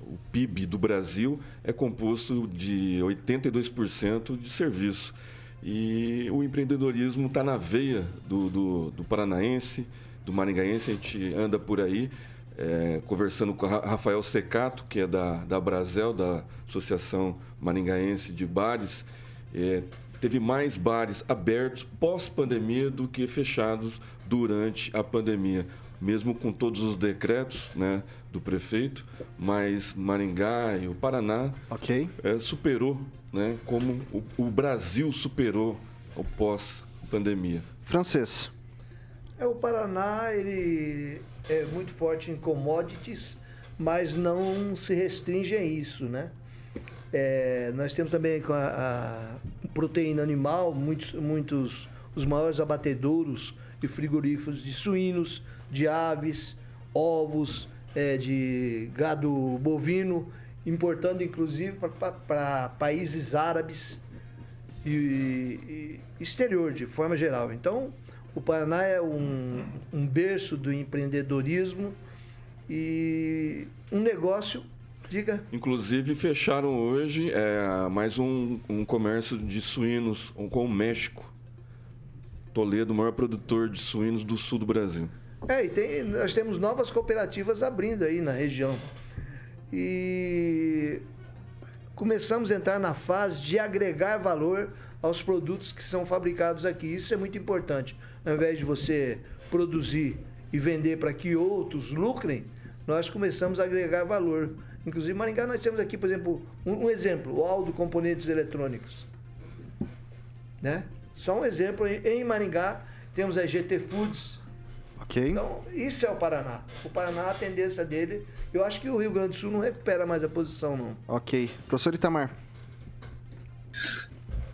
o PIB do Brasil é composto de 82% de serviço. E o empreendedorismo está na veia do, do, do, paranaense, do maringaense. A gente anda por aí é, conversando com Rafael Secato, que é da, da Brasel, da Associação Maringaense de Bares. É, teve mais bares abertos pós-pandemia do que fechados durante a pandemia mesmo com todos os decretos né, do prefeito, mas Maringá e o Paraná okay. é, superou, né, como o, o Brasil superou o pós-pandemia. Francês. É, o Paraná ele é muito forte em commodities, mas não se restringe a isso, né? É, nós temos também a, a proteína animal, muitos, muitos os maiores abatedouros e frigoríficos de suínos, de aves, ovos, é, de gado bovino, importando inclusive para países árabes e, e, exterior, de forma geral. Então, o Paraná é um, um berço do empreendedorismo e um negócio Diga. Inclusive, fecharam hoje é, mais um, um comércio de suínos com o México. Toledo, o maior produtor de suínos do sul do Brasil. É, e tem, nós temos novas cooperativas abrindo aí na região. E começamos a entrar na fase de agregar valor aos produtos que são fabricados aqui. Isso é muito importante. Ao invés de você produzir e vender para que outros lucrem, nós começamos a agregar valor. Inclusive, em Maringá, nós temos aqui, por exemplo, um, um exemplo, o Aldo Componentes Eletrônicos. Né? Só um exemplo, em Maringá, temos a GT Foods, Ok. Então, isso é o Paraná. O Paraná, a tendência dele, eu acho que o Rio Grande do Sul não recupera mais a posição, não. Ok. Professor Itamar.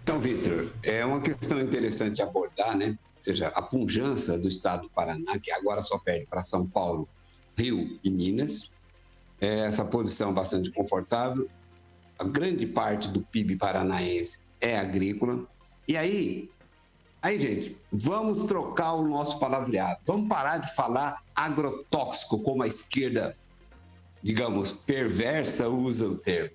Então, Vitor, é uma questão interessante abordar, né? Ou seja, a pujança do estado do Paraná, que agora só perde para São Paulo, Rio e Minas. É essa posição bastante confortável. A grande parte do PIB paranaense é agrícola. E aí, Aí, gente, vamos trocar o nosso palavreado. Vamos parar de falar agrotóxico, como a esquerda, digamos, perversa usa o termo.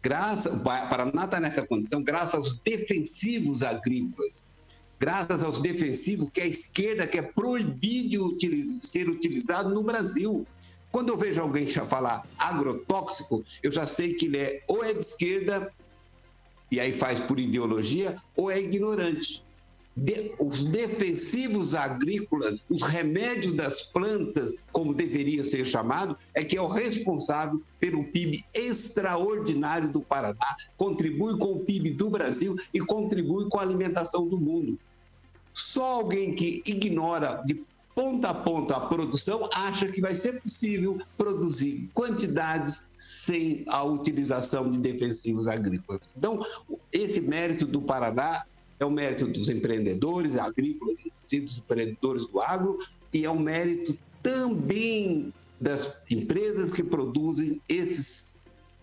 Graças, o Paraná está nessa condição graças aos defensivos agrícolas, graças aos defensivos que a esquerda quer proibir de ser utilizado no Brasil. Quando eu vejo alguém falar agrotóxico, eu já sei que ele é ou é de esquerda, e aí faz por ideologia, ou é ignorante de, os defensivos agrícolas, os remédios das plantas, como deveria ser chamado, é que é o responsável pelo PIB extraordinário do Paraná, contribui com o PIB do Brasil e contribui com a alimentação do mundo. Só alguém que ignora de ponta a ponta a produção, acha que vai ser possível produzir quantidades sem a utilização de defensivos agrícolas. Então, esse mérito do Paraná é o mérito dos empreendedores agrícolas, inclusive dos empreendedores do agro, e é o mérito também das empresas que produzem esses,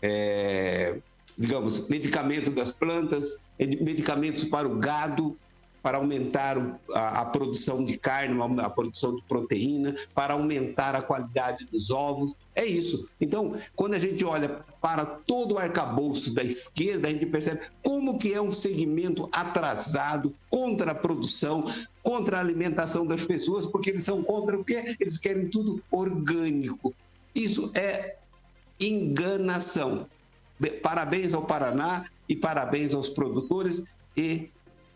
é, digamos, medicamentos das plantas, medicamentos para o gado, para aumentar a, a, produção de carne, a produção de proteína, para aumentar a qualidade dos ovos. É isso. Então, quando a gente olha para todo o arcabouço da esquerda, a gente percebe como que é um segmento atrasado contra a produção, contra a alimentação das pessoas, porque eles são contra o quê? Eles querem tudo orgânico. Isso é enganação. Parabéns ao Paraná e parabéns aos produtores e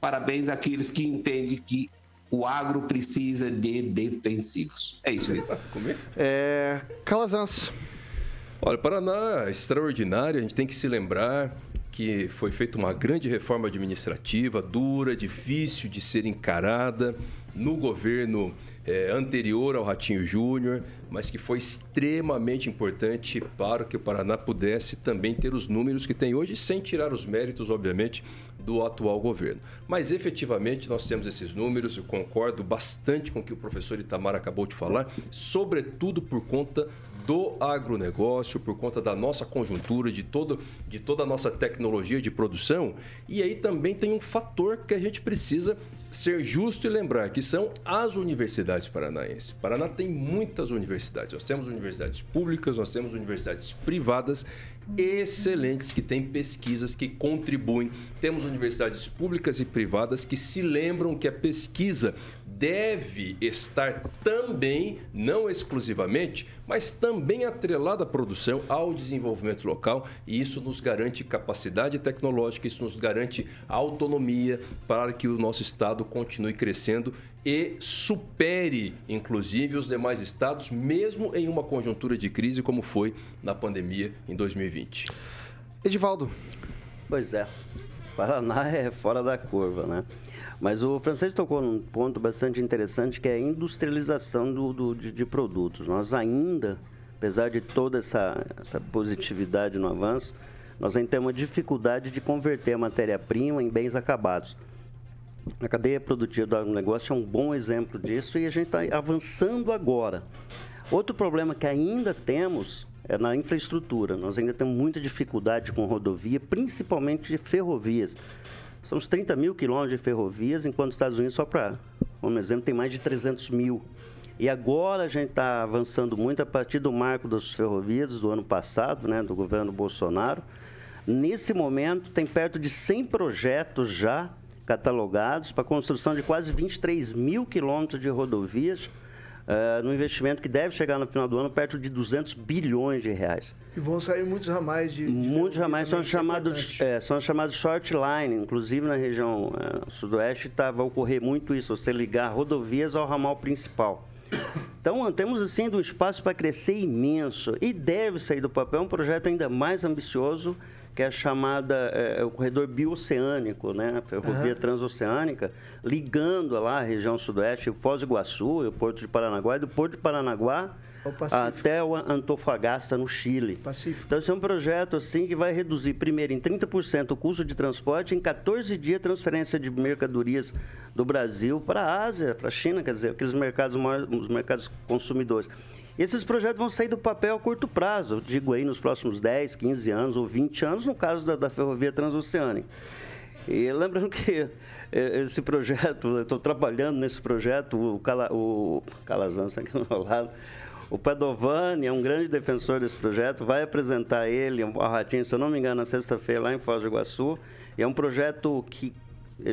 Parabéns àqueles que entendem que o agro precisa de defensivos. É isso, Vitor. É, Calazans. Olha, Paraná é extraordinário, a gente tem que se lembrar que foi feita uma grande reforma administrativa, dura, difícil de ser encarada no governo é, anterior ao Ratinho Júnior, mas que foi extremamente importante para que o Paraná pudesse também ter os números que tem hoje, sem tirar os méritos, obviamente, do atual governo. Mas efetivamente nós temos esses números, eu concordo bastante com o que o professor Itamar acabou de falar, sobretudo por conta do agronegócio, por conta da nossa conjuntura, de, todo, de toda a nossa tecnologia de produção. E aí também tem um fator que a gente precisa ser justo e lembrar, que são as universidades paranaenses. Paraná tem muitas universidades. Nós temos universidades públicas, nós temos universidades privadas excelentes que têm pesquisas que contribuem. Temos universidades públicas e privadas que se lembram que a pesquisa deve estar também, não exclusivamente, mas também atrelada à produção, ao desenvolvimento local, e isso nos garante capacidade tecnológica, isso nos garante autonomia para que o nosso estado continue crescendo e supere, inclusive, os demais estados, mesmo em uma conjuntura de crise como foi na pandemia em 2020. Edivaldo. Pois é, Paraná é fora da curva, né? Mas o francês tocou num ponto bastante interessante que é a industrialização do, do de, de, produtos. Nós ainda, apesar de toda essa, essa positividade no avanço, nós ainda temos uma dificuldade de converter a matéria-prima em bens acabados. A cadeia produtiva do agronegócio é um bom exemplo disso e a gente está avançando agora. Outro problema que ainda temos é na infraestrutura. Nós ainda temos muita dificuldade com rodovia, principalmente de ferrovias. São uns 30 mil quilômetros de ferrovias, enquanto os Estados Unidos, só para, como exemplo, tem mais de 300 mil. E agora a gente está avançando muito a partir do marco das ferrovias do ano passado, né, do governo Bolsonaro. Nesse momento, tem perto de 100 projetos já catalogados para construção de quase 23 mil quilômetros de rodovias uh, no investimento que deve chegar no final do ano perto de 200 bilhões de reais. E vão sair muitos ramais de. de muitos ramais são chamados, é, são chamados short line, inclusive na região uh, sudoeste tá, vai ocorrer muito isso, você ligar rodovias ao ramal principal. Então, temos assim um espaço para crescer imenso e deve sair do papel um projeto ainda mais ambicioso que é a chamada é, o corredor bioceânico, né, a ferrovia uhum. transoceânica, ligando lá a região sudoeste, Foz do Iguaçu, o Porto de Paranaguá, e do Porto de Paranaguá até o Antofagasta, no Chile. Pacífico. Então, esse é um projeto assim que vai reduzir, primeiro, em 30% o custo de transporte, em 14 dias, transferência de mercadorias do Brasil para a Ásia, para a China, quer dizer, aqueles mercados, os mercados consumidores. Esses projetos vão sair do papel a curto prazo, digo aí nos próximos 10, 15 anos ou 20 anos, no caso da, da ferrovia transoceânica. E lembrando que é, esse projeto, eu estou trabalhando nesse projeto, o, Cala, o Calazão está aqui ao meu lado, o Padovani é um grande defensor desse projeto, vai apresentar ele ao Ratinho, se eu não me engano, na sexta-feira lá em Foz do Iguaçu. E é um projeto que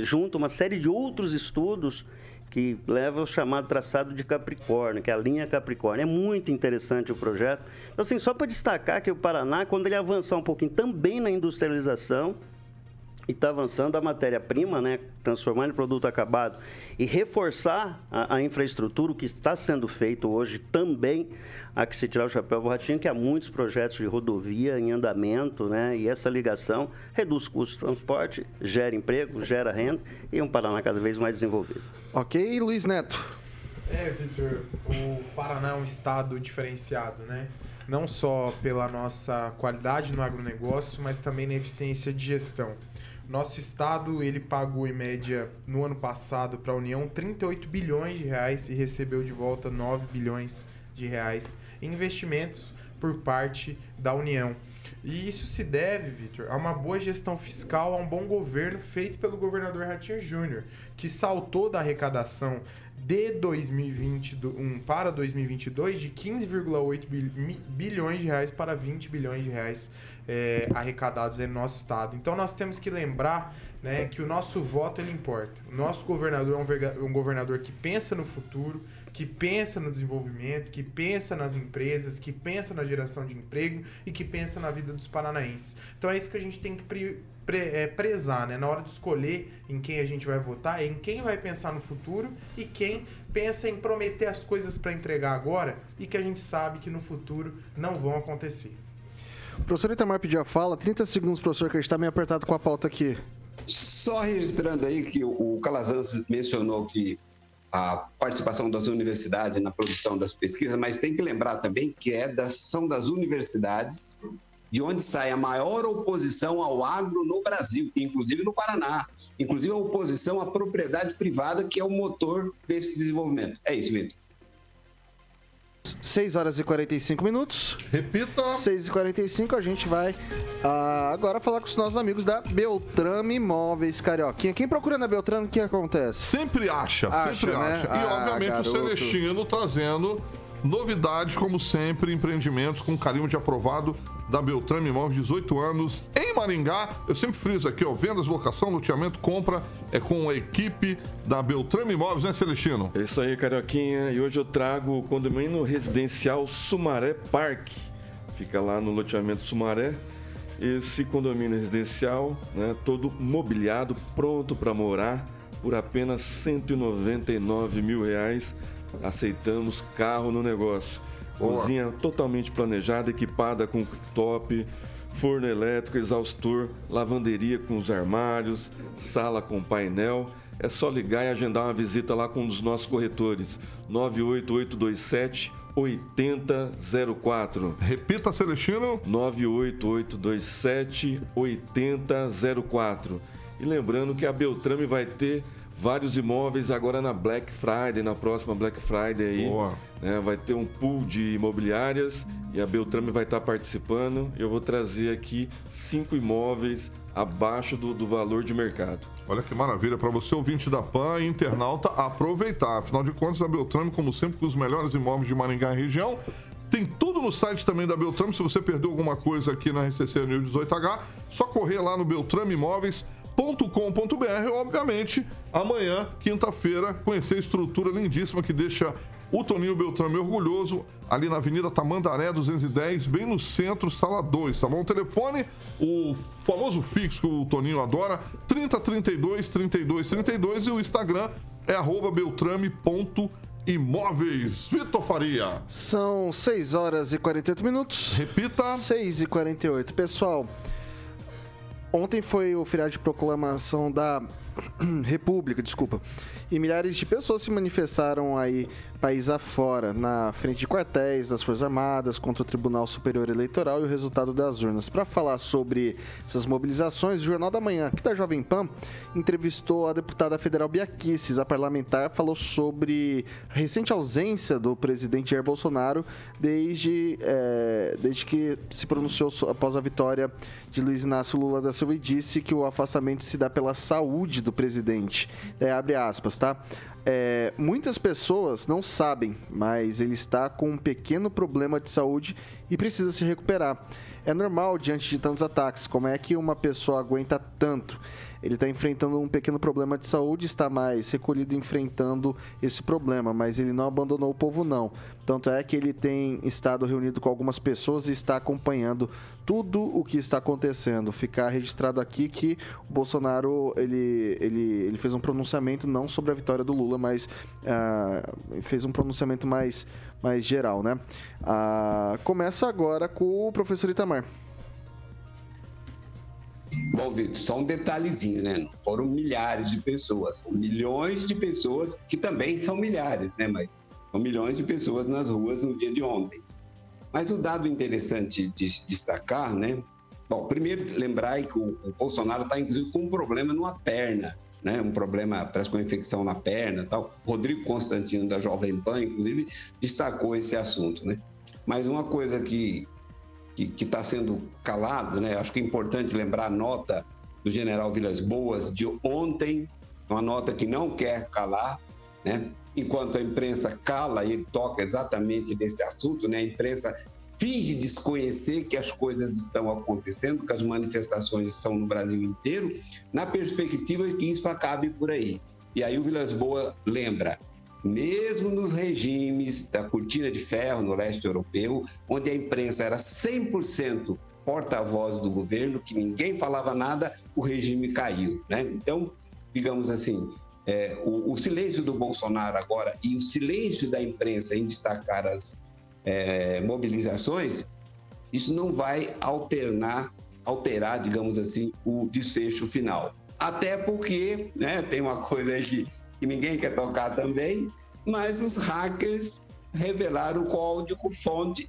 junta uma série de outros estudos que leva o chamado traçado de Capricórnio, que é a linha Capricórnio. É muito interessante o projeto. Então, assim, só para destacar que o Paraná, quando ele avançar um pouquinho também na industrialização, e está avançando a matéria-prima, né, transformar em produto acabado e reforçar a, a, infraestrutura, o que está sendo feito hoje também, há que se tirar o chapéu borratinho, que há muitos projetos de rodovia em andamento, né, e essa ligação reduz custos de transporte, gera emprego, gera renda e um Paraná cada vez mais desenvolvido. Ok, Luiz Neto. É, Vitor, o Paraná é um estado diferenciado, né? Não só pela nossa qualidade no agronegócio, mas também na eficiência de gestão. Nosso estado, ele pagou em média no ano passado para a União 38 bilhões de reais e recebeu de volta 9 bilhões de reais em investimentos por parte da União. E isso se deve, Vitor, a uma boa gestão fiscal, a um bom governo feito pelo governador Ratinho Júnior, que saltou da arrecadação de 2021 para 2022 de 15,8 bil- bilhões de reais para 20 bilhões de reais é, arrecadados em nosso estado. Então nós temos que lembrar né, que o nosso voto ele importa. O nosso governador é um, um governador que pensa no futuro, que pensa no desenvolvimento, que pensa nas empresas, que pensa na geração de emprego e que pensa na vida dos paranaenses. Então é isso que a gente tem que pre- pre- é, prezar, né? Na hora de escolher em quem a gente vai votar, é em quem vai pensar no futuro e quem pensa em prometer as coisas para entregar agora e que a gente sabe que no futuro não vão acontecer. O professor Itamar pediu a fala. 30 segundos, professor, que a gente tá meio apertado com a pauta aqui. Só registrando aí que o Calazans mencionou que a participação das universidades na produção das pesquisas, mas tem que lembrar também que é das, são das universidades de onde sai a maior oposição ao agro no Brasil, inclusive no Paraná, inclusive a oposição à propriedade privada, que é o motor desse desenvolvimento. É isso, Vitor. 6 horas e 45 minutos. Repita. 6 e 45 a gente vai ah, agora falar com os nossos amigos da Beltrame Imóveis Carioquinha. Quem procura na Beltrame, o que acontece? Sempre acha, Acha, sempre né? acha. E Ah, obviamente o garoto. Celestino trazendo novidades, como sempre, empreendimentos com carimbo de aprovado da Beltrame Imóveis, 18 anos, em Maringá. Eu sempre friso aqui, ó, vendas, locação, loteamento, compra, é com a equipe da Beltrame Imóveis, né, Celestino? É isso aí, Carioquinha. E hoje eu trago o condomínio residencial Sumaré Park. Fica lá no loteamento Sumaré. Esse condomínio residencial, né, todo mobiliado, pronto para morar, por apenas 199 mil reais. Aceitamos carro no negócio. Boa. Cozinha totalmente planejada, equipada com cooktop, forno elétrico, exaustor, lavanderia com os armários, sala com painel. É só ligar e agendar uma visita lá com um dos nossos corretores. 98827 8004. Repita, Celestino. 98827 8004. E lembrando que a Beltrame vai ter vários imóveis agora na Black Friday, na próxima Black Friday aí. Boa. né? vai ter um pool de imobiliárias e a Beltrame vai estar participando. Eu vou trazer aqui cinco imóveis abaixo do, do valor de mercado. Olha que maravilha, para você ouvinte da PAN e internauta aproveitar. Afinal de contas, a Beltrame, como sempre, com os melhores imóveis de Maringá e região. Tem tudo no site também da Beltrame. Se você perdeu alguma coisa aqui na RCC News 18H, só correr lá no beltrameimóveis.com.br. Obviamente, amanhã, quinta-feira, conhecer a estrutura lindíssima que deixa o Toninho Beltrame orgulhoso, ali na Avenida Tamandaré 210, bem no centro, sala 2, tá bom? O telefone, o famoso fixo que o Toninho adora, 3032 32 32 e o Instagram é arroba beltrame.imóveis. Vitor Faria. São 6 horas e 48 minutos. Repita. 6 e 48. Pessoal, ontem foi o feriado de proclamação da República, desculpa. E milhares de pessoas se manifestaram aí país afora, na frente de quartéis das Forças Armadas, contra o Tribunal Superior Eleitoral e o resultado das urnas. Para falar sobre essas mobilizações, o Jornal da Manhã, aqui da Jovem Pan, entrevistou a deputada federal Bia Kicis, a parlamentar, falou sobre a recente ausência do presidente Jair Bolsonaro desde, eh, desde que se pronunciou após a vitória de Luiz Inácio Lula da Silva e disse que o afastamento se dá pela saúde do presidente. É, abre aspas, tá? É, muitas pessoas não sabem, mas ele está com um pequeno problema de saúde e precisa se recuperar. É normal diante de tantos ataques. Como é que uma pessoa aguenta tanto? Ele está enfrentando um pequeno problema de saúde, está mais recolhido enfrentando esse problema, mas ele não abandonou o povo, não. Tanto é que ele tem estado reunido com algumas pessoas e está acompanhando tudo o que está acontecendo. Ficar registrado aqui que o Bolsonaro ele, ele, ele fez um pronunciamento não sobre a vitória do Lula, mas ah, fez um pronunciamento mais, mais geral, né? Ah, começa agora com o professor Itamar. Bom, Vitor, só um detalhezinho, né? Foram milhares de pessoas, milhões de pessoas, que também são milhares, né? Mas são milhões de pessoas nas ruas no dia de ontem. Mas o dado interessante de destacar, né? Bom, primeiro lembrar que o, Bolsonaro está, inclusive, com um problema numa perna, né? Um problema, parece com infecção na perna tal. Rodrigo Constantino, da Jovem Pan, inclusive, destacou esse assunto, né? Mas uma coisa que que está sendo calado, né? Acho que é importante lembrar a nota do general Vilas Boas de ontem, uma nota que não quer calar, né? Enquanto a imprensa cala, ele toca exatamente nesse assunto, né? A imprensa finge desconhecer que as coisas estão acontecendo, que as manifestações estão no Brasil inteiro, na perspectiva de que isso acabe por aí. E aí o Vilas Boas lembra, mesmo nos regimes da cortina de ferro no leste europeu, onde a imprensa era 100% porta-voz do governo, que ninguém falava nada, o regime caiu. Né? Então, digamos assim, é, o, o, silêncio do Bolsonaro agora e o silêncio da imprensa em destacar as é, mobilizações, isso não vai alternar, alterar, digamos assim, o desfecho final. Até porque, né, tem uma coisa aí que que ninguém quer tocar também, mas os hackers revelaram o código-fonte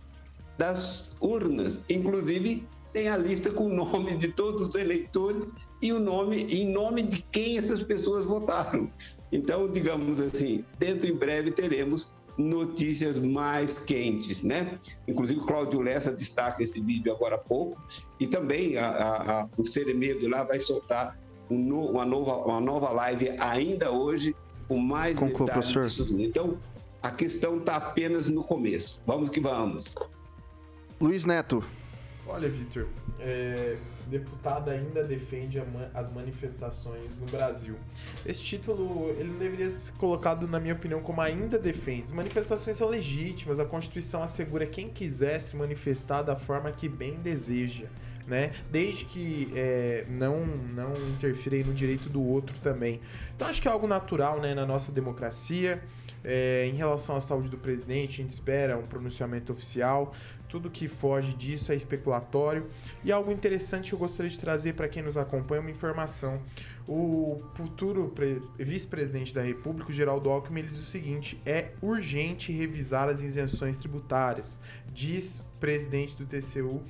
das urnas. Inclusive, tem a lista com o nome de todos os eleitores e o nome em nome de quem essas pessoas votaram. Então, digamos assim, dentro em breve teremos notícias mais quentes, né? Inclusive, o Cláudio Lessa destaca esse vídeo agora há pouco e também a, a, a, o Ceremedo lá vai soltar um no, uma, nova, uma nova live ainda hoje com mais Conclua, detalhes professor. disso tudo. Então, a questão está apenas no começo. Vamos que vamos. Luiz Neto. Olha, Vitor, é, deputada ainda defende ma as manifestações no Brasil. Esse título ele não deveria ser colocado, na minha opinião, como ainda defende. As manifestações são legítimas, a Constituição assegura quem quiser se manifestar da forma que bem deseja. Né? Desde que é, não, não interfira no direito do outro também. Então acho que é algo natural né, na nossa democracia. É, em relação à saúde do presidente, a gente espera um pronunciamento oficial. Tudo que foge disso é especulatório. E algo interessante que eu gostaria de trazer para quem nos acompanha uma informação. O futuro vice-presidente da República, Geraldo Alckmin, ele diz o seguinte: é urgente revisar as isenções tributárias. Diz o presidente do TCU,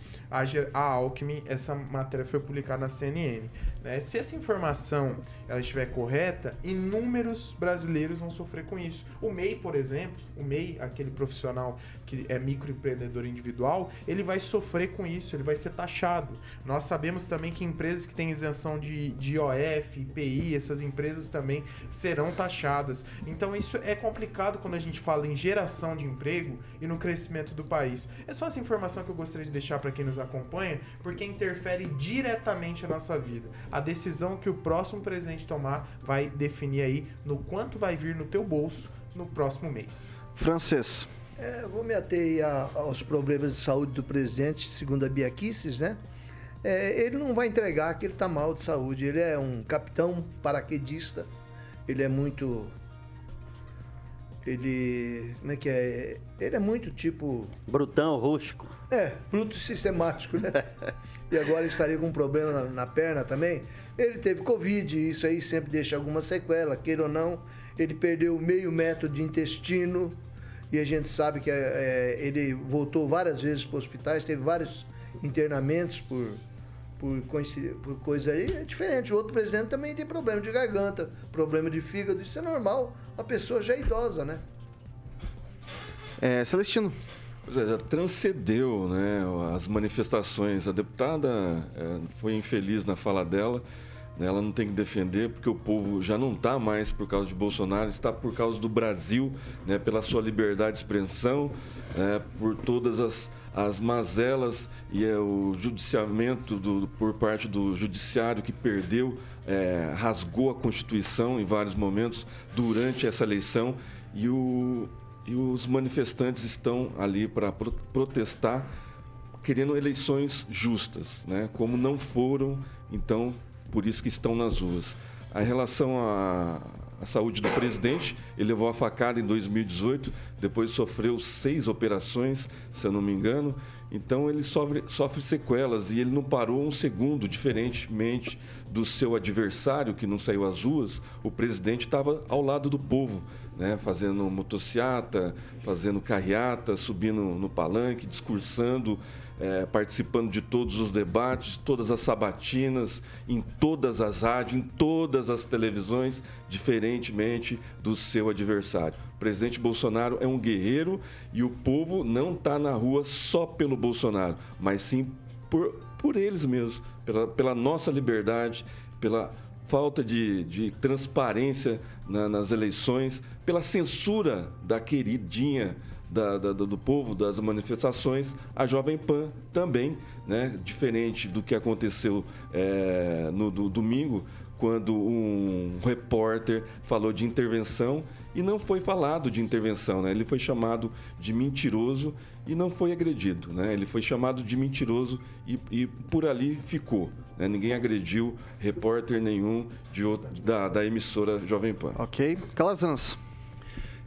a Alckmin, essa matéria foi publicada na CNN. Né? Se essa informação ela estiver correta, inúmeros brasileiros vão sofrer com isso. O MEI, por exemplo, o MEI, aquele profissional que é microempreendedor individual, ele vai sofrer com isso, ele vai ser taxado. Nós sabemos também que empresas que têm isenção de, de IOF, IPI, essas empresas também serão taxadas. Então isso é complicado quando a gente fala em geração de emprego e no crescimento do país país. É só essa informação que eu gostaria de deixar para quem nos acompanha, porque interfere diretamente a nossa vida. A decisão que o próximo presidente tomar vai definir aí no quanto vai vir no teu bolso no próximo mês. Francês. É, vou me ater a, aos problemas de saúde do presidente, segundo a Bia Kicis, né? É, ele não vai entregar que ele está mal de saúde. Ele é um capitão paraquedista. Ele é muito ele. Como é que é? Ele é muito tipo. Brutão, rústico. É, bruto sistemático, né? e agora estaria com um problema na, na, perna também. Ele teve Covid, e isso aí sempre deixa alguma sequela, queira ou não. Ele perdeu meio metro de intestino, e a gente sabe que é, ele voltou várias vezes para hospitais, teve vários internamentos por por, por coisa aí, é diferente. O outro presidente também tem problema de garganta, problema de fígado, isso é normal. A pessoa já é idosa, né? É, Celestino. Pois é, já transcendeu né, as manifestações. A deputada é, foi infeliz na fala dela. Né, ela não tem que defender porque o povo já não está mais por causa de Bolsonaro, está por causa do Brasil, né, pela sua liberdade de expressão, né, por todas as as mazelas e é, o judiciamento do, por parte do judiciário que perdeu, é, rasgou a Constituição em vários momentos durante essa eleição e, o, e os manifestantes estão ali para pro, protestar, querendo eleições justas, né? como não foram, então por isso que estão nas ruas. A relação a, a saúde do presidente. Ele levou a facada em 2018, depois sofreu seis operações, se eu não me engano. Então ele sofre, sofre sequelas e ele não parou um segundo, diferentemente do seu adversário que não saiu às ruas, o presidente estava ao lado do povo, né, fazendo motociata, fazendo carreata, subindo no palanque, discursando, é, participando de todos os debates, todas as sabatinas, em todas as rádios, em todas as televisões, diferentemente do seu adversário. O presidente Bolsonaro é um guerreiro e o povo não está na rua só pelo Bolsonaro, mas sim por, por eles mesmos, pela, pela nossa liberdade, pela falta de, de transparência na, nas eleições, pela censura da queridinha da, da, do povo, das manifestações, a Jovem Pan também, né? diferente do que aconteceu é, no do, domingo, quando um repórter falou de intervenção e não foi falado de intervenção, né? ele foi chamado de mentiroso e não foi agredido. Né? Ele foi chamado de mentiroso e, e por ali ficou. Né? Ninguém agrediu repórter nenhum de outro, da, da emissora Jovem Pan. Ok. Calazans.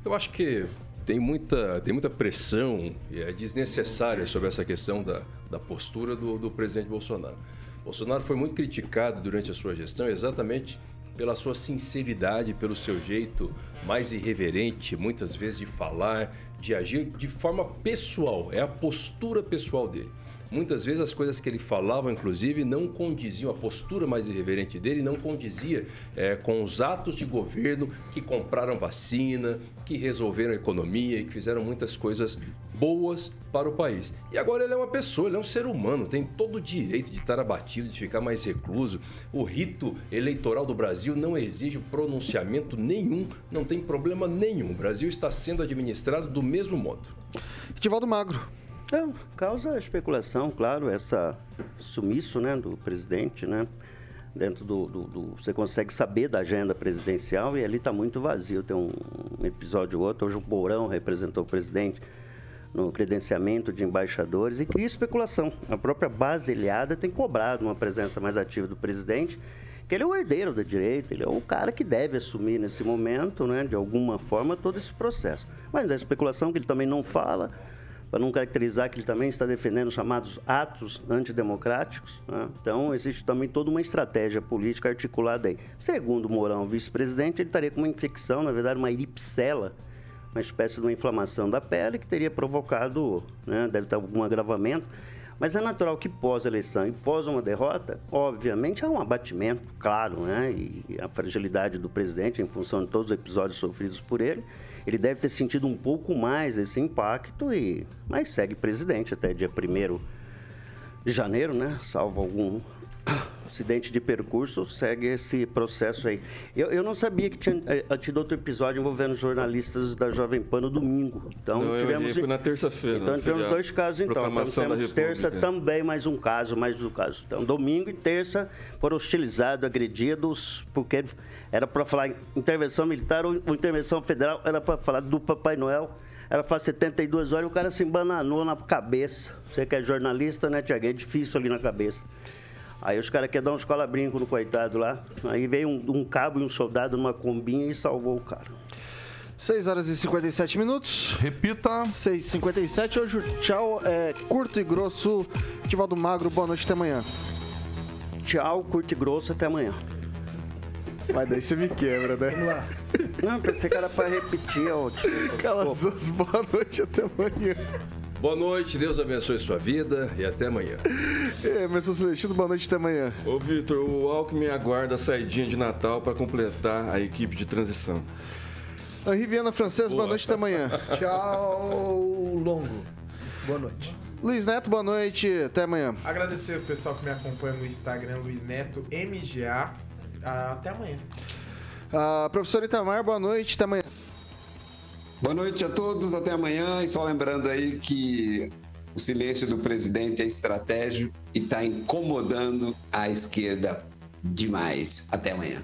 Eu acho que tem muita, tem muita pressão é desnecessária sobre essa questão da, da postura do, do presidente Bolsonaro. Bolsonaro foi muito criticado durante a sua gestão exatamente pela sua sinceridade, pelo seu jeito mais irreverente, muitas vezes, de falar, de agir de forma pessoal. É a postura pessoal dele. Muitas vezes as coisas que ele falava, inclusive, não condiziam, a postura mais irreverente dele não condizia é, com os atos de governo que compraram vacina, que resolveram a economia e que fizeram muitas coisas boas para o país. E agora ele é uma pessoa, ele é um ser humano, tem todo o direito de estar abatido, de ficar mais recluso. O rito eleitoral do Brasil não exige pronunciamento nenhum, não tem problema nenhum. O Brasil está sendo administrado do mesmo modo. Etivaldo Magro. É, causa especulação, claro, essa sumiço né, do presidente, né? Dentro do, do, do, Você consegue saber da agenda presidencial e ali está muito vazio. Tem um, episódio ou outro. Hoje o Mourão representou o presidente no credenciamento de embaixadores e cria especulação. A própria base ilhada tem cobrado uma presença mais ativa do presidente, que ele é o herdeiro da direita, ele é o cara que deve assumir nesse momento, né, de alguma forma, todo esse processo. Mas a especulação que ele também não fala, para não caracterizar que ele também está defendendo os chamados atos antidemocráticos. Né? Então, existe também toda uma estratégia política articulada aí. Segundo Mourão, vice-presidente, ele estaria com uma infecção, na verdade, uma iripsela, uma espécie de uma inflamação da pele que teria provocado, né, deve ter algum agravamento. Mas é natural que pós-eleição e pós uma derrota, obviamente há um abatimento, claro, né? E a fragilidade do presidente em função de todos os episódios sofridos por ele ele deve ter sentido um pouco mais esse impacto e mas segue presidente até dia 1 de janeiro, né? Salvo algum acidente de percurso, segue esse processo aí. Eu, eu não sabia que tinha eh, tido outro episódio envolvendo jornalistas da Jovem Pan no domingo. Então não, tivemos. Foi na terça-feira. Então tivemos dois casos então. Então temos terça também mais um caso, mais um caso. Então domingo e terça foram hostilizados, agredidos, porque era para falar intervenção militar ou intervenção federal, era para falar do Papai Noel. Era para 72 horas e o cara se embananou na cabeça. Você que é jornalista, né, Tiago? É difícil ali na cabeça. Aí os caras querem dar uns cola-brinco no coitado lá. Aí veio um, um, cabo e um soldado numa combinha e salvou o cara. 6 horas e 57 minutos. Repita. 6h57. Hoje tchau é curto e grosso. Tivaldo Magro, boa noite, até amanhã. Tchau, curto e grosso, até amanhã. Mas daí você me quebra, né? Vamos lá. Não, pensei que era pra repetir, ó. Calazans, boa noite, até amanhã. Boa noite, Deus abençoe sua vida e até amanhã. É, Mestre Celestino, boa noite, até amanhã. Ô, Vitor, o Alckmin aguarda a saidinha de Natal para completar a equipe de transição. A Riviana Francesa, boa. boa noite, até amanhã. Tchau, longo. Boa noite. Luiz Neto, boa noite, até amanhã. Agradecer o pessoal que me acompanha no Instagram, Luiz Neto MGA. Até amanhã. Uh, professor Itamar, boa noite, até amanhã. Boa noite a todos, até amanhã. E só lembrando aí que o silêncio do presidente é estratégico e está incomodando a esquerda demais. Até amanhã.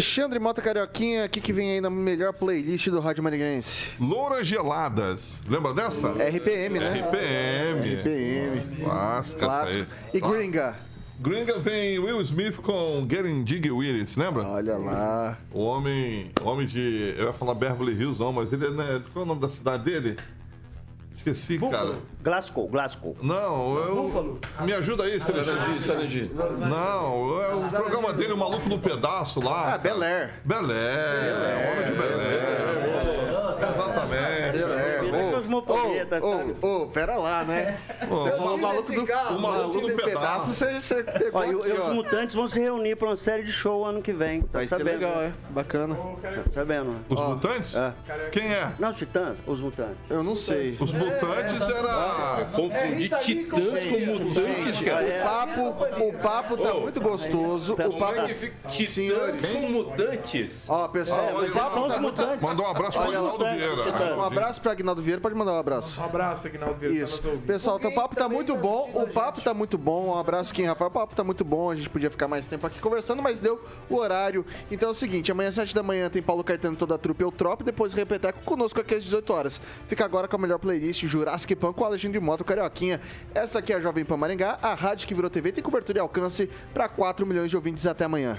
Alexandre Mota Carioquinha, o que, que vem aí na melhor playlist do Rádio Maringaense? Louras Geladas. Lembra dessa? RPM, né? RPM. RPM. Clássica, Clássico. E Gringa? Gringa vem Will Smith com Getting Jiggy Willis, lembra? Olha lá. O homem, o homem de. Eu ia falar Beverly Hills, não, mas ele é. Né, qual é o nome da cidade dele? Esqueci, cara. Glasgow, Glasgow. Não, eu. Me ajuda aí, Sanedi, Sanedi. Não, é o programa dele, o Maluco no Pedaço lá. Ah, Bel Air. Belé. É, Homem de Belé. Exatamente. É, cosmopolita, sabe? Ô, ô, pera lá, né? Você falou o maluco do, carro, o maluco do pedaço, você, você pegou Ó, e, o- aqui, e os ó. mutantes vão se reunir para uma série de show ano que vem. Tá Vai ser sabendo? legal, é. Bacana. Tá sabendo? né? Os mutantes? É. Quem é? Não, os titãs, os mutantes. Eu não sei. Os mutantes era. Confundir titãs com mutantes, O cara. papo, o papo tá muito gostoso. O Como papo. é Senhores. com mutantes? Ó, pessoal, o papo São os tá muito. mutantes. Mandou um abraço pro mutantes, Vieira. Um abraço pra Aguinaldo Vieira, pode mandar um abraço. Um abraço, Aguinaldo Vieira, Isso. tá ouvindo. Pessoal, o papo tá muito tá bom. O papo tá muito bom. Um abraço, Kim Rafael. O papo tá muito bom. A gente podia ficar mais tempo aqui conversando, mas deu o horário. Então é o seguinte: amanhã, às 7 da manhã, tem Paulo Caetano e toda a trupe Eutrop. Depois Repeteco conosco aqui às 18 horas. Fica agora com a melhor playlist Jurassic Pan com a legenda de moto Carioquinha. Essa aqui é a Jovem Pan Maringá, a rádio que virou TV, tem cobertura e alcance para 4 milhões de ouvintes até amanhã.